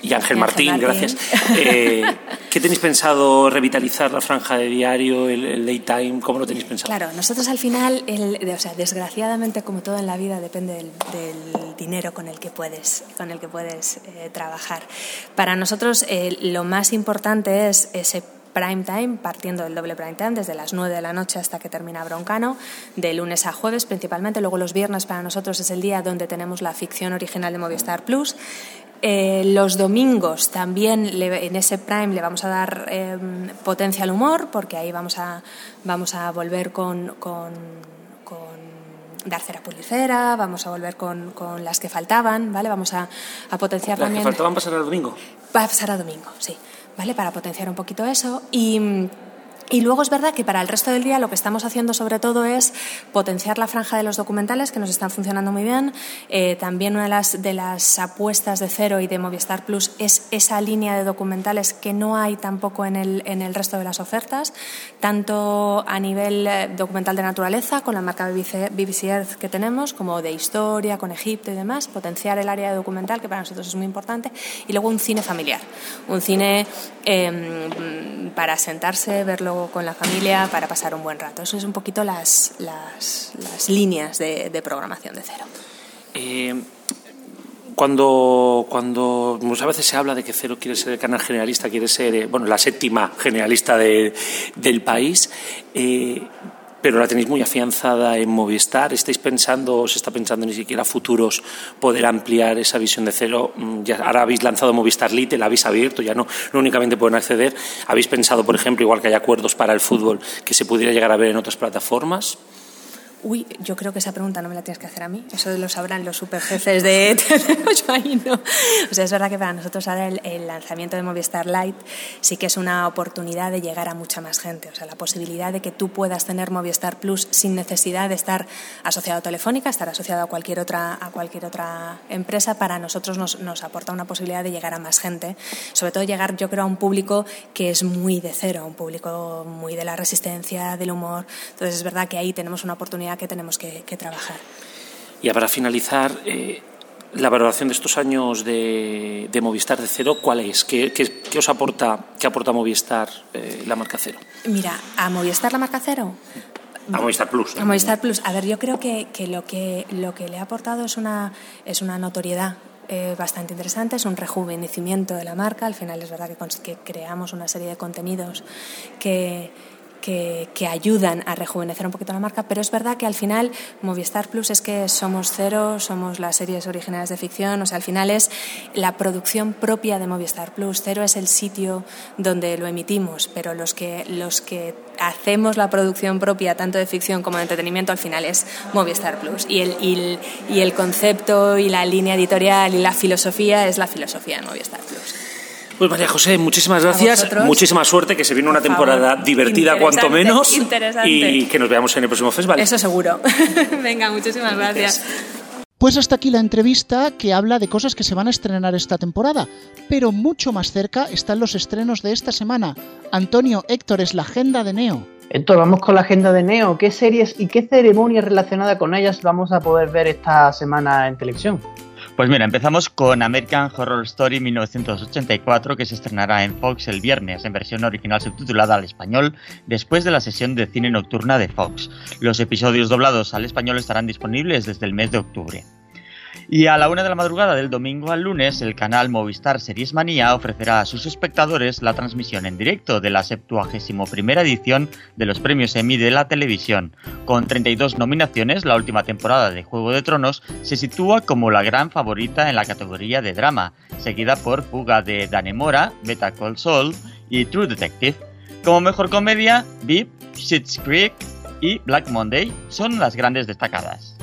y Ángel Martín, Martín, gracias. Eh, <laughs> ¿Qué tenéis pensado revitalizar la franja de diario, el, el daytime? ¿Cómo lo tenéis pensado? Claro, nosotros al final, el, o sea, desgraciadamente, como todo en la vida, depende del, del dinero con el que puedes, con el que puedes eh, trabajar. Para nosotros, eh, lo más importante es ese prime time, partiendo del doble prime time, desde las 9 de la noche hasta que termina Broncano, de lunes a jueves principalmente. Luego los viernes para nosotros es el día donde tenemos la ficción original de Movistar Plus. Eh, los domingos también le, en ese prime le vamos a dar eh, potencia al humor, porque ahí vamos a, vamos a volver con, con, con Darcera Pulicera, vamos a volver con, con, las que faltaban, ¿vale? Vamos a, a potenciar ¿Las también. que faltaban pasar al domingo? Va a pasar a domingo, sí, ¿vale? Para potenciar un poquito eso. Y Y luego es verdad que para el resto del día lo que estamos haciendo sobre todo es potenciar la franja de los documentales que nos están funcionando muy bien. Eh, también una de las, apuestas de Cero y de Movistar Plus es esa línea de documentales que no hay tampoco en el, en el resto de las ofertas, tanto a nivel eh, documental de naturaleza con la marca BBC, BBC Earth que tenemos, como de historia, con Egipto y demás, potenciar el área de documental que para nosotros es muy importante, y luego un cine familiar, un cine em, para sentarse, verlo con la familia para pasar un buen rato. Eso es un poquito las, las, líneas de, programación de cero. Eh, cuando, cuando pues a veces se habla de que Cero quiere ser el canal generalista, quiere ser eh, bueno, la séptima generalista del país, eh, pero la tenéis muy afianzada en Movistar. ¿Estáis pensando, o se está pensando ni siquiera futuros, poder ampliar esa visión de cero? Mm, ya, ahora habéis lanzado Movistar Lite, la habéis abierto, ya no, no únicamente pueden acceder. ¿Habéis pensado, por ejemplo, igual que hay acuerdos para el fútbol, que se pudiera llegar a ver en otras plataformas? Uy, yo creo que esa pregunta no me la tienes que hacer a mí. Eso lo sabrán los superjefes de <laughs> yo ahí no. O sea, es verdad que para nosotros ahora el, lanzamiento de Movistar Lite sí que es una oportunidad de llegar a mucha más gente. O sea, la posibilidad de que tú puedas tener Movistar Plus sin necesidad de estar asociado a Telefónica, estar asociado a cualquier otra, a cualquier otra empresa, para nosotros nos, nos aporta una posibilidad de llegar a más gente. Sobre todo llegar, yo creo, a un público que es muy de cero, un público muy de la resistencia, del humor. Entonces es verdad que ahí tenemos una oportunidad que tenemos que, trabajar. Y para finalizar, eh, la valoración de estos años de, Movistar de cero, ¿cuál es? ¿Qué, qué, os aporta, qué aporta Movistar eh, la marca cero? Mira, a Movistar la marca cero. A Movistar Plus. A Movistar Plus. A ver, yo creo que, que, lo, que lo que le ha aportado es una, es una notoriedad eh, bastante interesante, es un rejuvenecimiento de la marca. Al final es verdad que, que creamos una serie de contenidos que que, ayudan a rejuvenecer un poquito la marca, pero es verdad que al final Movistar Plus es que somos cero, somos las series originales de ficción, o sea, al final es la producción propia de Movistar Plus. Cero es el sitio donde lo emitimos, pero los que, los que hacemos la producción propia, tanto de ficción como de entretenimiento, al final es Movistar Plus. Y el, y y el concepto y la línea editorial y la filosofía es la filosofía de Movistar Plus. Pues María José, muchísimas gracias, muchísima suerte, que se viene una temporada divertida cuanto menos y que nos veamos en el próximo festival. Eso seguro. <laughs> Venga, muchísimas gracias. Pues hasta aquí la entrevista que habla de cosas que se van a estrenar esta temporada, pero mucho más cerca están los estrenos de esta semana. Antonio, Héctor, es la agenda de Neo. Héctor, vamos con la agenda de Neo. ¿Qué series y qué ceremonias relacionadas con ellas vamos a poder ver esta semana en televisión? Pues mira, empezamos con American Horror Story 1984, que se estrenará en Fox el viernes en versión original subtitulada al español, después de la sesión de cine nocturna de Fox. Los episodios doblados al español estarán disponibles desde el mes de octubre. Y a la una de la madrugada del domingo al lunes, el canal Movistar Series Manía ofrecerá a sus espectadores la transmisión en directo de la 71 edición de los premios Emmy de la televisión. Con 32 nominaciones, la última temporada de Juego de Tronos se sitúa como la gran favorita en la categoría de drama, seguida por Fuga de Danemora, Beta Call Saul y True Detective. Como mejor comedia, VIP, Schitt's Creek y Black Monday son las grandes destacadas.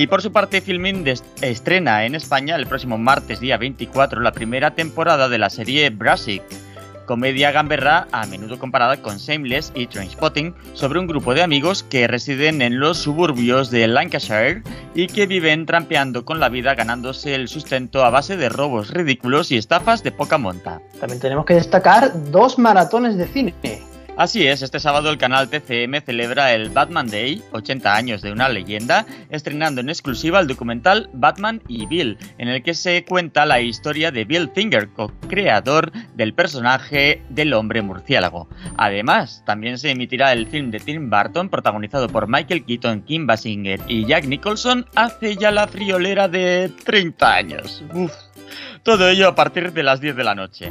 Y por su parte, Filmin estrena en España el próximo martes día 24 la primera temporada de la serie Brassic, comedia gamberra a menudo comparada con Shameless y Trainspotting, sobre un grupo de amigos que residen en los suburbios de Lancashire y que viven trampeando con la vida ganándose el sustento a base de robos ridículos y estafas de poca monta. También tenemos que destacar dos maratones de cine. Así es, este sábado el canal TCM celebra el Batman Day, 80 años de una leyenda, estrenando en exclusiva el documental Batman y Bill, en el que se cuenta la historia de Bill Finger, co-creador del personaje del hombre murciélago. Además, también se emitirá el film de Tim Burton, protagonizado por Michael Keaton, Kim Basinger y Jack Nicholson, hace ya la friolera de 30 años. Todo ello a partir de las 10 de la noche.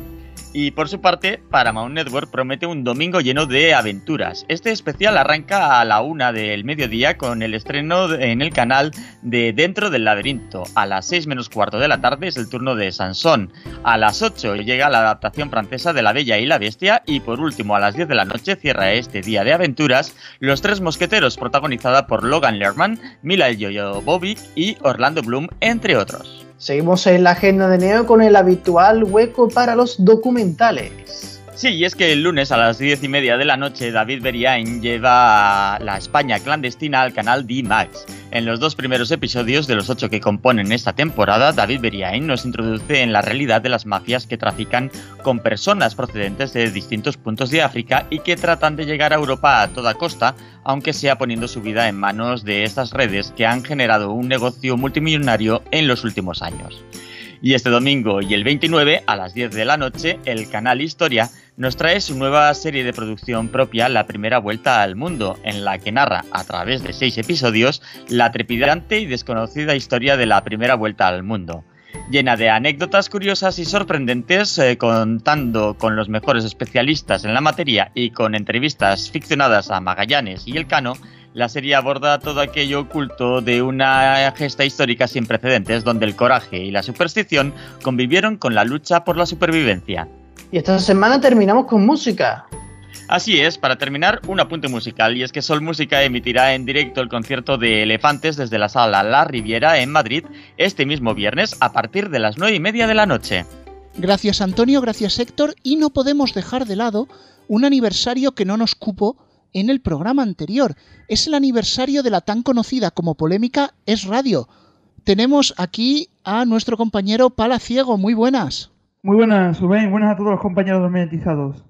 Y por su parte, Paramount Network promete un domingo lleno de aventuras. Este especial arranca a la una del mediodía con el estreno en el canal de Dentro del Laberinto. A las 6 menos cuarto de la tarde es el turno de Sansón. A las 8 llega la adaptación francesa de La Bella y la Bestia. Y por último, a las 10 de la noche cierra este día de aventuras Los Tres Mosqueteros, protagonizada por Logan Lerman, Mila Jovovich y Orlando Bloom, entre otros. Seguimos en la agenda de Neo con el habitual hueco para los documentales. Sí, y es que el lunes a las diez y media de la noche David Beriain lleva la España clandestina al canal D-Max. En los dos primeros episodios de los ocho que componen esta temporada, David Beriain nos introduce en la realidad de las mafias que trafican con personas procedentes de distintos puntos de África y que tratan de llegar a Europa a toda costa, aunque sea poniendo su vida en manos de estas redes que han generado un negocio multimillonario en los últimos años. Y este domingo y el 29 a las 10 de la noche, el canal Historia nos trae su nueva serie de producción propia, La Primera Vuelta al Mundo, en la que narra, a través de seis episodios, la trepidante y desconocida historia de la Primera Vuelta al Mundo. Llena de anécdotas curiosas y sorprendentes, eh, contando con los mejores especialistas en la materia y con entrevistas ficcionadas a Magallanes y Elcano, la serie aborda todo aquello oculto de una gesta histórica sin precedentes donde el coraje y la superstición convivieron con la lucha por la supervivencia. Y esta semana terminamos con música. Así es, para terminar, un apunte musical, y es que Sol Música emitirá en directo el concierto de Elefantes desde la sala La Riviera en Madrid este mismo viernes a partir de las nueve y media de la noche. Gracias Antonio, gracias Héctor, y no podemos dejar de lado un aniversario que no nos cupo en el programa anterior. Es el aniversario de la tan conocida como polémica Es Radio. Tenemos aquí a nuestro compañero Palaciego. Muy buenas. Muy buenas, Rubén. Buenas a todos los compañeros domesticados.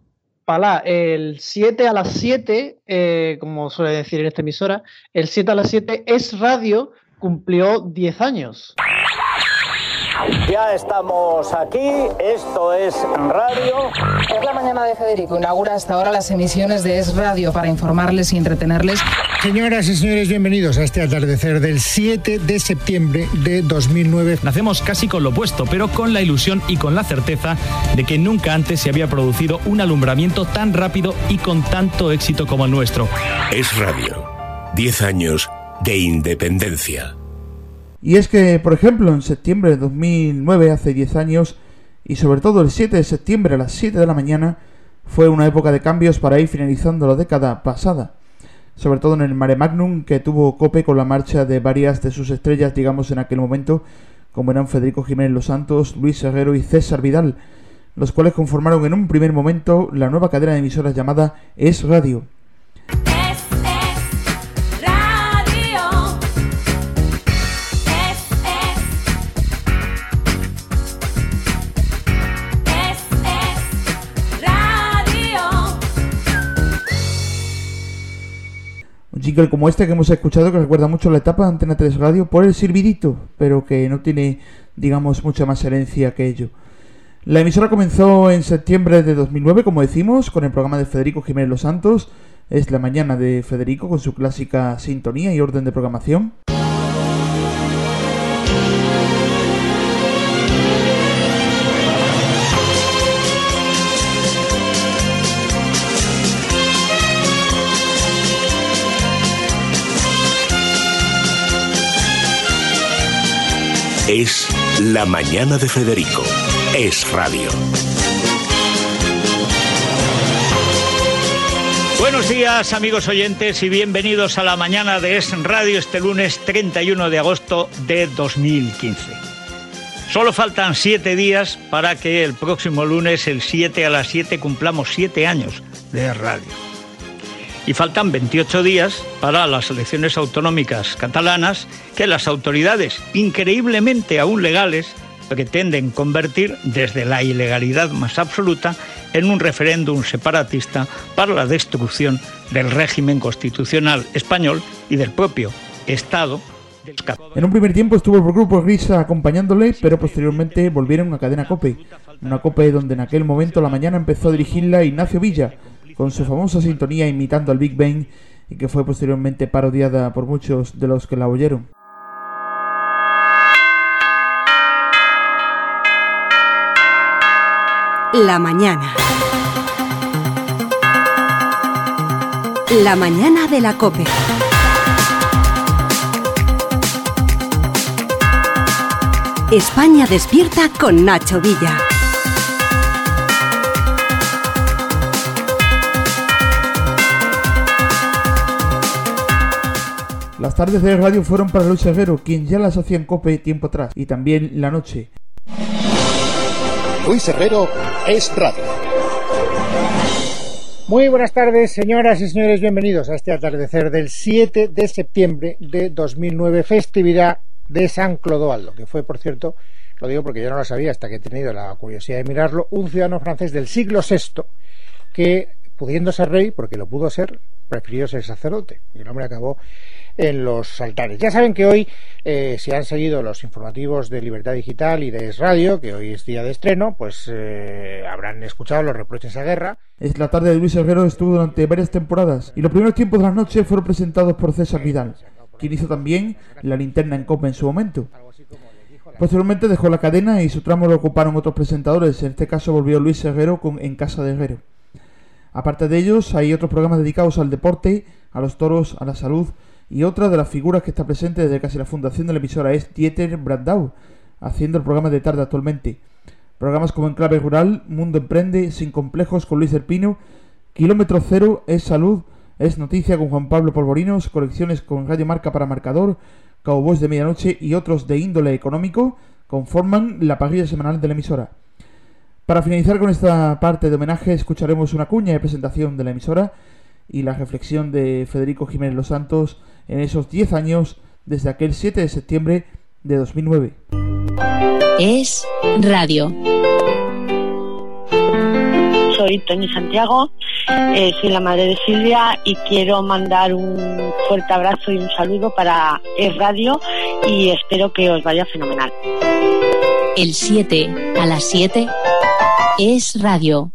Pala, el 7 a las 7, eh, como suele decir en esta emisora, el 7 a las 7 Es Radio cumplió 10 años. Ya estamos aquí, esto es radio. Es la mañana de Federico, inaugura hasta ahora las emisiones de Es Radio para informarles y entretenerles. Señoras y señores, bienvenidos a este atardecer del 7 de septiembre de 2009. Nacemos casi con lo opuesto, pero con la ilusión y con la certeza de que nunca antes se había producido un alumbramiento tan rápido y con tanto éxito como el nuestro. Es Radio. 10 años de independencia. Y es que, por ejemplo, en septiembre de 2009, hace 10 años, y sobre todo el 7 de septiembre a las 7 de la mañana, fue una época de cambios para ir finalizando la década pasada. Sobre todo en el Mare Magnum, que tuvo cope con la marcha de varias de sus estrellas, digamos, en aquel momento, como eran Federico Jiménez Los Santos, Luis Herrero y César Vidal, los cuales conformaron en un primer momento la nueva cadena de emisoras llamada Es Radio. Jingle como este que hemos escuchado que recuerda mucho la etapa de Antena 3 Radio por el silbidito, pero que no tiene, digamos, mucha más herencia que ello. La emisora comenzó en septiembre de 2009, como decimos, con el programa de Federico Jiménez Los Santos. Es la mañana de Federico con su clásica sintonía y orden de programación. Es la mañana de Federico. Es radio. Buenos días amigos oyentes y bienvenidos a la mañana de Es Radio este lunes 31 de agosto de 2015. Solo faltan siete días para que el próximo lunes, el 7 a las 7, cumplamos siete años de Radio y faltan 28 días para las elecciones autonómicas catalanas que las autoridades, increíblemente aún legales, pretenden convertir desde la ilegalidad más absoluta en un referéndum separatista para la destrucción del régimen constitucional español y del propio Estado. En un primer tiempo estuvo el grupo Grisa acompañándole, pero posteriormente volvieron a Cadena Cope, una Cope donde en aquel momento la mañana empezó a dirigirla Ignacio Villa, con su famosa sintonía imitando al Big Bang y que fue posteriormente parodiada por muchos de los que la oyeron. La mañana. La mañana de la COPE. España despierta con Nacho Villa. Las tardes de radio fueron para Luis Herrero, quien ya las hacía en Cope tiempo atrás, y también la noche. Luis Herrero es radio. Muy buenas tardes, señoras y señores, bienvenidos a este atardecer del 7 de septiembre de 2009, festividad de San Clodoaldo, que fue, por cierto, lo digo porque yo no lo sabía hasta que he tenido la curiosidad de mirarlo, un ciudadano francés del siglo VI que, pudiendo ser rey, porque lo pudo ser, prefirió ser sacerdote. Y el hombre acabó en los altares. Ya saben que hoy, eh, si han seguido los informativos de Libertad Digital y de Es Radio, que hoy es día de estreno, pues eh, habrán escuchado los reproches a guerra. Es la tarde de Luis Herrero estuvo durante varias temporadas y los primeros tiempos de la noche fueron presentados por César Vidal, quien hizo también la linterna en copa en su momento. Posteriormente dejó la cadena y su tramo lo ocuparon otros presentadores, en este caso volvió Luis Herrero con En Casa de Herrero. Aparte de ellos, hay otros programas dedicados al deporte, a los toros, a la salud y otra de las figuras que está presente desde casi la fundación de la emisora es Dieter Brandau, haciendo el programa de tarde actualmente. Programas como Enclave Rural, Mundo Emprende, Sin Complejos con Luis Erpino, Kilómetro Cero, Es Salud, Es Noticia con Juan Pablo Polvorinos, Colecciones con Radio Marca para Marcador, Cowboys de Medianoche y otros de índole económico conforman la parrilla semanal de la emisora. Para finalizar con esta parte de homenaje escucharemos una cuña de presentación de la emisora y la reflexión de Federico Jiménez Los Santos en esos 10 años desde aquel 7 de septiembre de 2009. Es radio. Soy Tony Santiago, eh, soy la madre de Silvia y quiero mandar un fuerte abrazo y un saludo para Es Radio y espero que os vaya fenomenal. El 7 a las 7 es radio.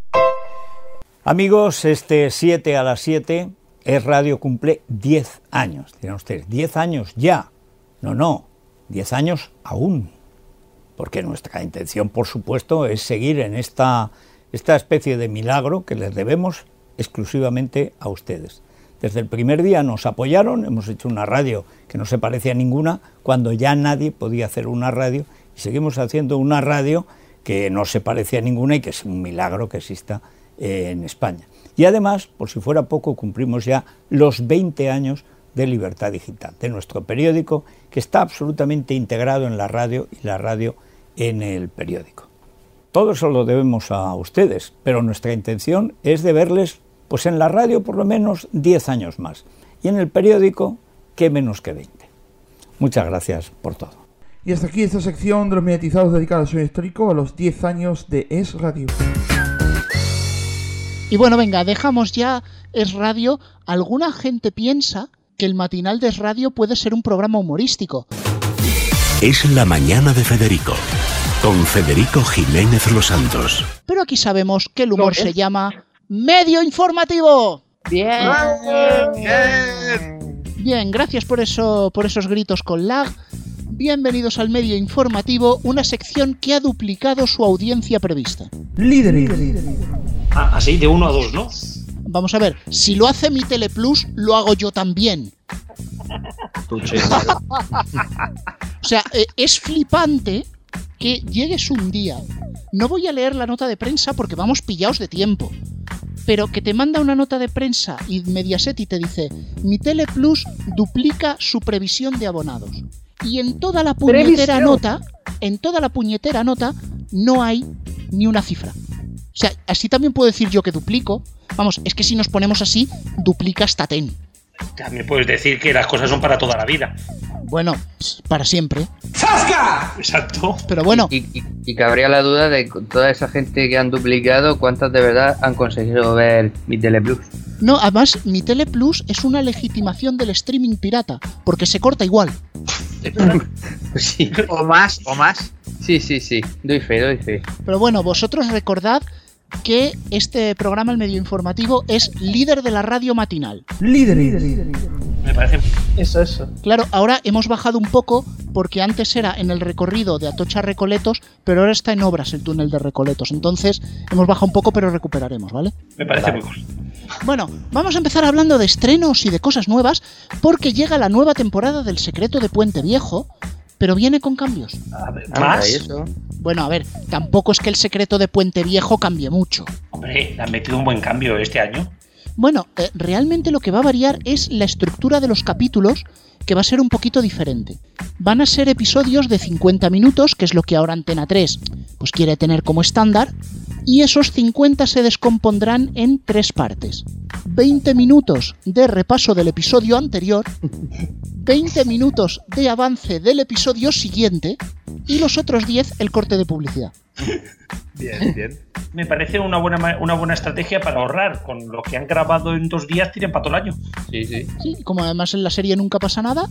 Amigos, este 7 a las 7 es Radio cumple 10 años. Dirán ustedes, ¿10 años ya? No, no, 10 años aún. Porque nuestra intención, por supuesto, es seguir en esta, esta especie de milagro que les debemos exclusivamente a ustedes. Desde el primer día nos apoyaron, hemos hecho una radio que no se parece a ninguna, cuando ya nadie podía hacer una radio, y seguimos haciendo una radio que no se parece a ninguna y que es un milagro que exista en España. Y además, por si fuera poco, cumplimos ya los 20 años de Libertad Digital, de nuestro periódico, que está absolutamente integrado en la radio y la radio en el periódico. Todo eso lo debemos a ustedes, pero nuestra intención es de verles pues en la radio por lo menos 10 años más y en el periódico que menos que 20. Muchas gracias por todo. Y hasta aquí esta sección de los mediatizados dedicada al sueño histórico a los 10 años de Es Radio. Y bueno, venga, dejamos ya Es Radio. Alguna gente piensa que el matinal de Es Radio puede ser un programa humorístico. Es la mañana de Federico, con Federico Jiménez Los Santos. Pero aquí sabemos que el humor se llama medio informativo. Bien. Bien, gracias por eso, por esos gritos con lag. Bienvenidos al medio informativo, una sección que ha duplicado su audiencia prevista. Líderes. Ah, así, de uno a dos, ¿no? Vamos a ver, si lo hace mi Teleplus, lo hago yo también. <laughs> o sea, eh, es flipante que llegues un día. No voy a leer la nota de prensa porque vamos pillados de tiempo. Pero que te manda una nota de prensa y Mediaset y te dice, mi Teleplus duplica su previsión de abonados. Y en toda la puñetera Previsión. nota, en toda la puñetera nota, no hay ni una cifra. O sea, así también puedo decir yo que duplico. Vamos, es que si nos ponemos así, duplica hasta ten. También puedes decir que las cosas son para toda la vida. Bueno, para siempre. Exacto. Pero bueno. Y, y- y cabría la duda de con toda esa gente que han duplicado, ¿cuántas de verdad han conseguido ver mi Teleplus? No, además, mi Teleplus es una legitimación del streaming pirata, porque se corta igual. <laughs> sí. O más, o más. Sí, sí, sí. Doy fe, doy fe. Pero bueno, vosotros recordad que este programa, el medio informativo, es líder de la radio matinal. Líderes. Me parece. Eso, eso. Claro, ahora hemos bajado un poco porque antes era en el recorrido de Atocha Recoletos, pero ahora está en obras el túnel de Recoletos. Entonces hemos bajado un poco, pero recuperaremos, ¿vale? Me parece muy justo. Bueno, vamos a empezar hablando de estrenos y de cosas nuevas, porque llega la nueva temporada del Secreto de Puente Viejo, pero viene con cambios. ¿Más? Bueno, a ver, tampoco es que el Secreto de Puente Viejo cambie mucho. Hombre, le han metido un buen cambio este año. Bueno, eh, realmente lo que va a variar es la estructura de los capítulos, que va a ser un poquito diferente. Van a ser episodios de 50 minutos, que es lo que ahora Antena 3 pues quiere tener como estándar, y esos 50 se descompondrán en tres partes. 20 minutos de repaso del episodio anterior, 20 minutos de avance del episodio siguiente y los otros 10 el corte de publicidad. Bien, bien. Me parece una buena, una buena estrategia para ahorrar. Con lo que han grabado en dos días, tienen para todo el año. Sí, sí. Sí, como además en la serie nunca pasa nada,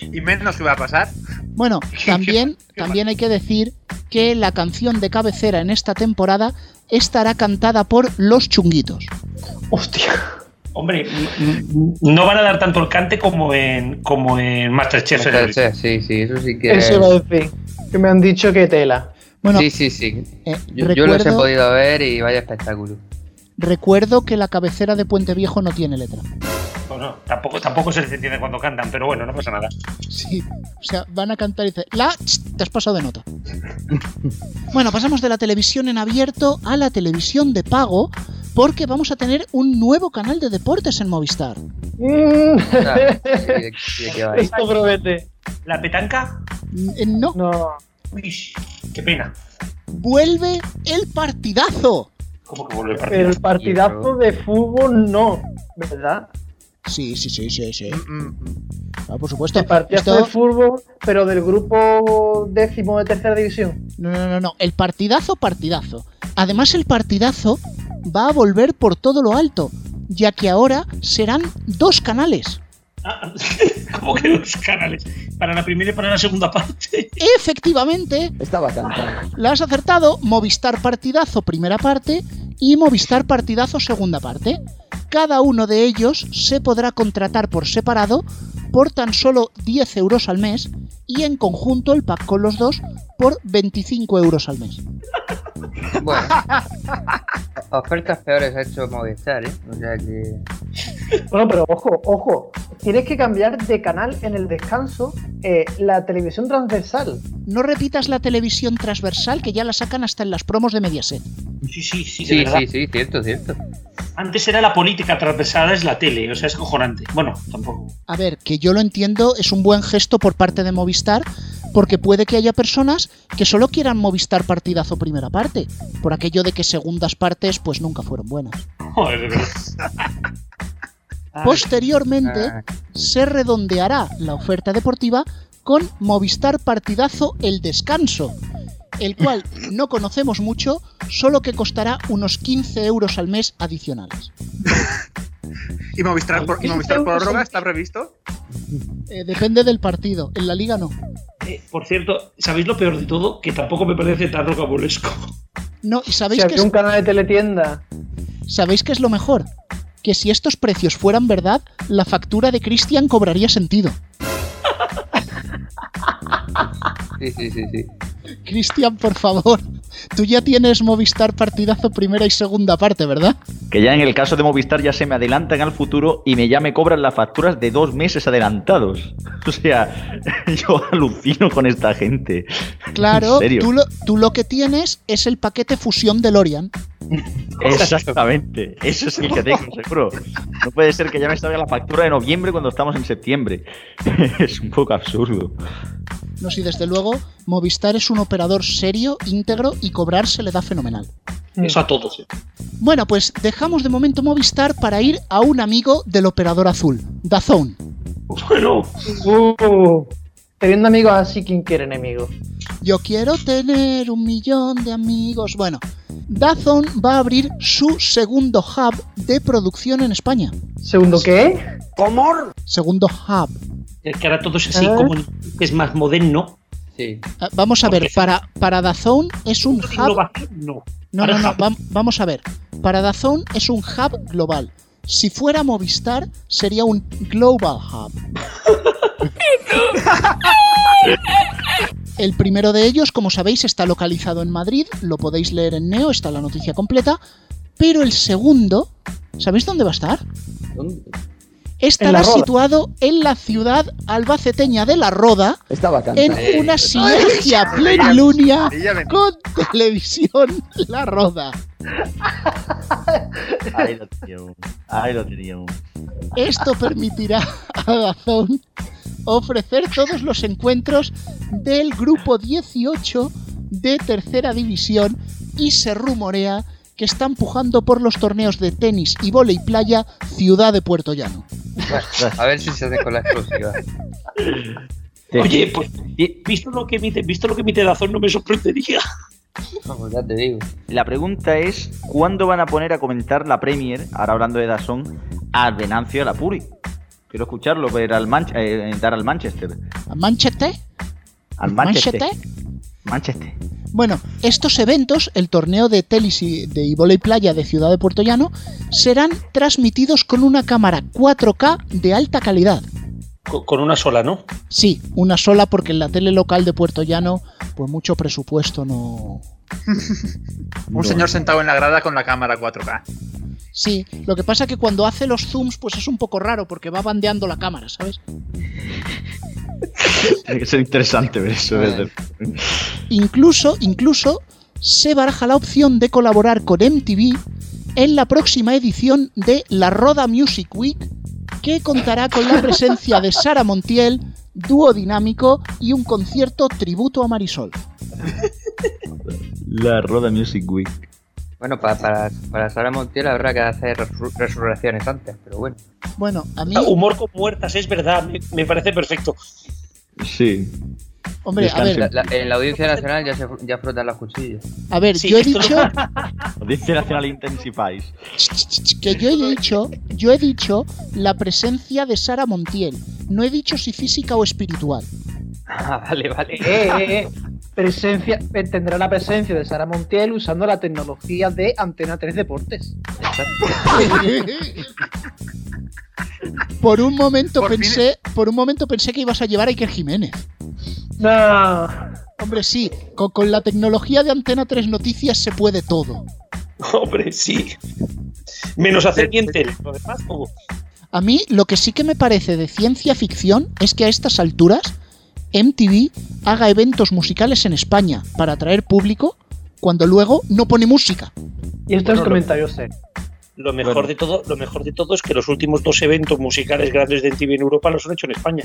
Y menos que va a pasar. Bueno, también, <laughs> también hay que decir que la canción de cabecera en esta temporada estará cantada por Los Chunguitos. Hombre, m- m- no van a dar tanto el cante como en, como en Masterchef. Masterchef, sí, sí, eso sí que Eso a decir. Que me han dicho que tela. Bueno, sí, sí, sí. eh, yo, yo los he recuerdo- podido ver y vaya espectáculo. Recuerdo que la cabecera de Puente Viejo no tiene letra. Bueno, tampoco, tampoco se les entiende cuando cantan, pero bueno, no pasa nada. Sí, o sea, van a cantar y dice, la, ch, te has pasado de nota. Bueno, pasamos de la televisión en abierto a la televisión de pago, porque vamos a tener un nuevo canal de deportes en Movistar. Mm. <laughs> va Esto promete. ¿La petanca? Eh, No. No. Qué pena. Vuelve el partidazo. ¿Cómo que vuelve el partido? El partidazo de fútbol no, ¿verdad? Sí, sí, sí, sí, sí. Ah, por supuesto. El partidazo Esto- de fútbol, pero del grupo décimo de tercera división. No, no, no, no. El partidazo, partidazo. Además, el partidazo va a volver por todo lo alto, ya que ahora serán dos canales. <laughs> ¿Cómo que los canales? Para la primera y para la segunda parte. Efectivamente, Estaba cantando. la has acertado. Movistar Partidazo, primera parte, y Movistar Partidazo, segunda parte. Cada uno de ellos se podrá contratar por separado por tan solo 10 euros al mes y en conjunto el pack con los dos por 25 euros al mes. Bueno, <laughs> ofertas peores ha hecho Movistar, ¿eh? O sea que. Bueno, pero ojo, ojo. Tienes que cambiar de canal en el descanso eh, la televisión transversal. No repitas la televisión transversal que ya la sacan hasta en las promos de Mediaset. Sí, sí, sí. de Sí, verdad. sí, sí, cierto, cierto. Antes era la política transversal, es la tele, o sea, es cojonante. Bueno, tampoco. A ver, que yo lo entiendo, es un buen gesto por parte de Movistar, porque puede que haya personas que solo quieran Movistar partidazo primera parte, por aquello de que segundas partes pues nunca fueron buenas. Joder. <laughs> Posteriormente Ah, se redondeará la oferta deportiva con Movistar Partidazo El Descanso, el cual <laughs> no conocemos mucho, solo que costará unos 15 euros al mes adicionales. <laughs> ¿Y Movistar, por, y Movistar prórroga está previsto? Eh, depende del partido, en la liga no. Eh, por cierto, ¿sabéis lo peor de todo? Que tampoco me parece tan rocambolesco. No, y Si sabéis que es- un canal de teletienda. ¿Sabéis qué es lo mejor? Que si estos precios fueran verdad, la factura de Cristian cobraría sentido. Sí, sí, sí, sí. Cristian, por favor, tú ya tienes Movistar partidazo primera y segunda parte, ¿verdad? Que ya en el caso de Movistar ya se me adelantan al futuro y me ya me cobran las facturas de dos meses adelantados. <laughs> O sea, <laughs> yo alucino con esta gente. <laughs> Claro, tú lo, tú lo que tienes es el paquete fusión DeLorean. <laughs> Exactamente, eso es el que tengo, <laughs> seguro. No puede ser que ya me salga la factura de noviembre cuando estamos en septiembre. <laughs> Es un poco absurdo. No sé, desde luego, Movistar es un operador serio, íntegro y cobrar se le da fenomenal. Eso a todos. eh. Bueno, pues dejamos de momento Movistar para ir a un amigo del operador azul, Dazón. Bueno, Uh, teniendo amigos así, ¿quién quiere enemigos? Yo quiero tener un millón de amigos. Bueno, Dazón va a abrir su segundo hub de producción en España. ¿Segundo qué? ¿Cómo? Segundo hub. es que ahora todo es así ¿Eh? como es más moderno. Sí. Ah, Vamos a ver, para, para Dazón es un hub. No. No, no, no, vam- vamos a ver. Para Dazón es un hub global. Si fuera Movistar, sería un Global Hub. El primero de ellos, como sabéis, está localizado en Madrid, lo podéis leer en Neo, está la noticia completa. Pero el segundo, ¿sabéis dónde va a estar? ¿Dónde? Estará En situado en la ciudad albaceteña de La Roda, en una sinergia plenilunia con televisión La Roda. Ahí lo teníamos. Ahí lo teníamos. Esto permitirá a Dazón ofrecer todos los encuentros del grupo 18 de tercera división y se rumorea que está empujando por los torneos de tenis y volei playa Ciudad de Puerto Llano. Bueno, <laughs> a ver si se hace con la exclusiva. Oye, pues visto lo que emite, visto lo que emite Dazón no me sorprendería. Vamos, ya te digo. La pregunta es, ¿cuándo van a poner a comentar la Premier, ahora hablando de Dazón, a Venancio a la Puri? Quiero escucharlo, ver al Manch eh, dar al Manchester. ¿A Manchester? Al Manchester. ¿Manchester? Manchester. Bueno, estos eventos, el torneo de tenis y de y volei playa de Ciudad de Puerto Llano, serán transmitidos con una cámara 4K de alta calidad. Con, una sola, ¿no? Sí, una sola porque en la tele local de Puerto Llano, pues mucho presupuesto no. <laughs> Un señor sentado en la grada con la cámara 4K. Sí, lo que pasa que cuando hace los zooms, pues es un poco raro porque va bandeando la cámara, ¿sabes? Tiene que ser interesante ver eso. desde- Incluso, incluso, se baraja la opción de colaborar con MTV en la próxima edición de la Roda Music Week, que contará con la presencia de Sara Montiel, dúo dinámico y un concierto tributo a Marisol. La Roda Music Week. Bueno, para, para, para Sara Montiel habrá que hacer resu- resurrecciones antes, pero bueno. Bueno, a mí, Humor con muertas, es verdad, me, me parece perfecto. Sí. hombre, a ver, La- la- en la Audiencia Nacional ya, se, ya frotan las cuchillas. a ver, Sí, yo he dicho <laughs> Audiencia Nacional Intensifáis. que yo he dicho, yo he dicho la presencia de Sara Montiel. No he dicho si física o espiritual. <laughs> Ah, vale, vale. Eh, eh, eh. Presencia, eh, tendrá la presencia de Sara Montiel usando la tecnología de Antena 3 Deportes. Por un momento Por fin- pensé, por un momento pensé que ibas a llevar a Iker Jiménez. No. Hombre, sí, con, con la tecnología de Antena 3 Noticias se puede todo. Hombre, sí. Menos hacer todo. A mí lo que sí que me parece de ciencia ficción es que a estas alturas MTV haga eventos musicales en España para atraer público cuando luego no pone música. Y esto es No, comentario serio. Lo mejor Bueno. de todo, lo mejor de todo es que los últimos dos eventos musicales grandes de MTV en Europa los han hecho en España.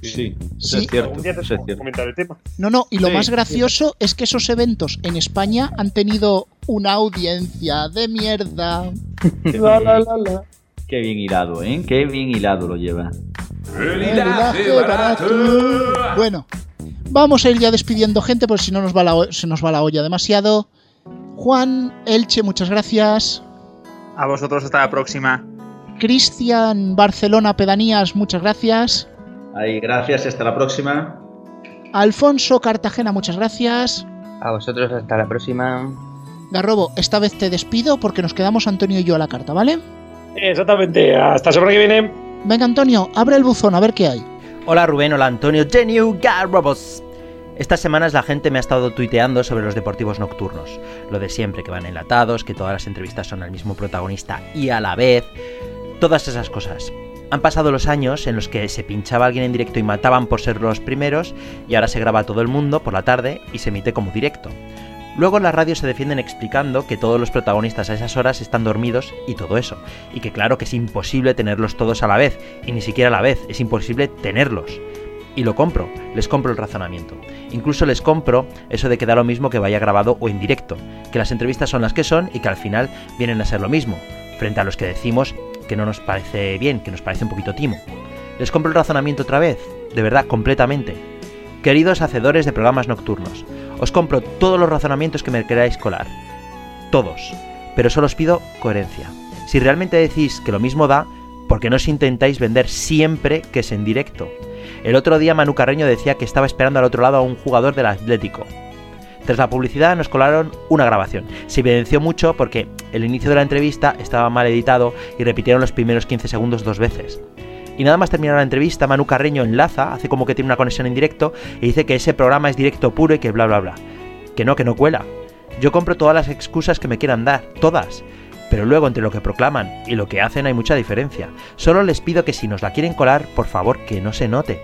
Sí, Sí. eso es cierto. Algún día te eso es cierto. comentar el tema. No, no, y lo Sí. más gracioso es que esos eventos en España han tenido una audiencia de mierda. La, la, la, la. Qué bien hilado, ¿eh? Qué bien hilado lo lleva. El hilaje barato. Bueno, vamos a ir ya despidiendo gente porque si no nos va la, se nos va la olla demasiado. Juan, Elche, muchas gracias. A vosotros hasta la próxima. Cristian, Barcelona, Pedanías, muchas gracias. Ahí, gracias, hasta la próxima. Alfonso, Cartagena, muchas gracias. A vosotros hasta la próxima. Garrobo, esta vez te despido porque nos quedamos Antonio y yo a la carta, ¿vale? Exactamente, hasta la semana que viene. Venga, Antonio, abre el buzón a ver qué hay. Hola Rubén, hola Antonio, Geniu Garrobos. Estas semanas la gente me ha estado tuiteando sobre los deportivos nocturnos. Lo de siempre, que van enlatados, que todas las entrevistas son al mismo protagonista y a la vez. Todas esas cosas. Han pasado los años en los que se pinchaba alguien en directo y mataban por ser los primeros, y ahora se graba todo el mundo por la tarde y se emite como directo. Luego en la radio se defienden explicando que todos los protagonistas a esas horas están dormidos y todo eso, y que claro que es imposible tenerlos todos a la vez, y ni siquiera a la vez, es imposible tenerlos. Y lo compro, les compro el razonamiento. Incluso les compro eso de que da lo mismo que vaya grabado o en directo, que las entrevistas son las que son y que al final vienen a ser lo mismo, frente a los que decimos que no nos parece bien, que nos parece un poquito timo. Les compro el razonamiento otra vez, de verdad, completamente. Queridos hacedores de programas nocturnos, os compro todos los razonamientos que me queráis colar. Todos. Pero solo os pido coherencia. Si realmente decís que lo mismo da, ¿por qué no os intentáis vender siempre que es en directo? El otro día Manu Carreño decía que estaba esperando al otro lado a un jugador del Atlético. Tras la publicidad nos colaron una grabación. Se evidenció mucho porque el inicio de la entrevista estaba mal editado y repitieron los primeros 15 segundos dos veces. Y nada más terminar la entrevista, Manu Carreño enlaza, hace como que tiene una conexión en directo y dice que ese programa es directo puro y que bla bla bla. Que no, que no cuela. Yo compro todas las excusas que me quieran dar, todas. Pero luego entre lo que proclaman y lo que hacen hay mucha diferencia. Solo les pido que si nos la quieren colar, por favor que no se note.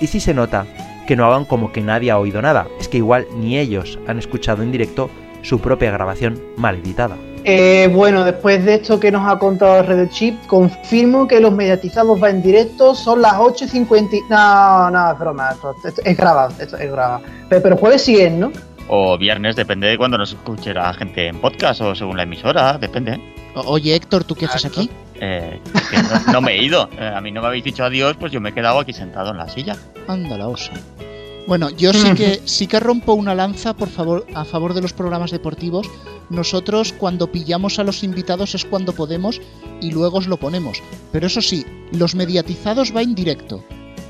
Y si se nota, que no hagan como que nadie ha oído nada. Es que igual ni ellos han escuchado en directo su propia grabación mal editada. Eh, bueno, después de esto que nos ha contado Red Chip, confirmo que los mediatizados va en directo, son las 8.50. y- No, no, es broma, esto, esto es grabado, esto es grabado. Pero, pero jueves sí es, ¿no? o viernes, depende de cuando nos escuche la gente en podcast o según la emisora, depende. O- Oye, Héctor, ¿tú qué haces aquí? Eh, que no, no me he ido. Eh, a mí no me habéis dicho adiós, pues yo me he quedado aquí sentado en la silla. Anda la osa. Bueno, yo sí que <laughs> sí que rompo una lanza por favor a favor de los programas deportivos. Nosotros cuando pillamos a los invitados es cuando podemos y luego os lo ponemos. Pero eso sí, los mediatizados va en directo.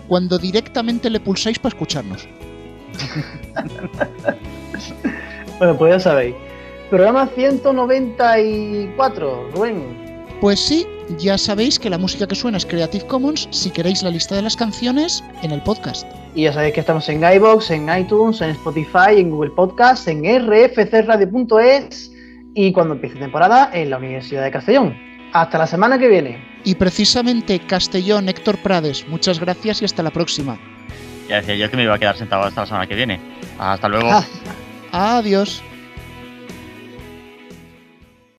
Cuando directamente le pulsáis para escucharnos. <laughs> Bueno, pues ya sabéis. Programa 194, Rubén. Pues sí, ya sabéis que la música que suena es Creative Commons. Si queréis la lista de las canciones, en el podcast. Y ya sabéis que estamos en iBox, en iTunes, en Spotify, en Google Podcast, en rfcradio.es y cuando empiece temporada en la Universidad de Castellón. Hasta la semana que viene. Y precisamente Castellón, Héctor Prades, muchas gracias y hasta la próxima. Ya decía yo que me iba a quedar sentado hasta la semana que viene. Hasta luego. <laughs> Adiós.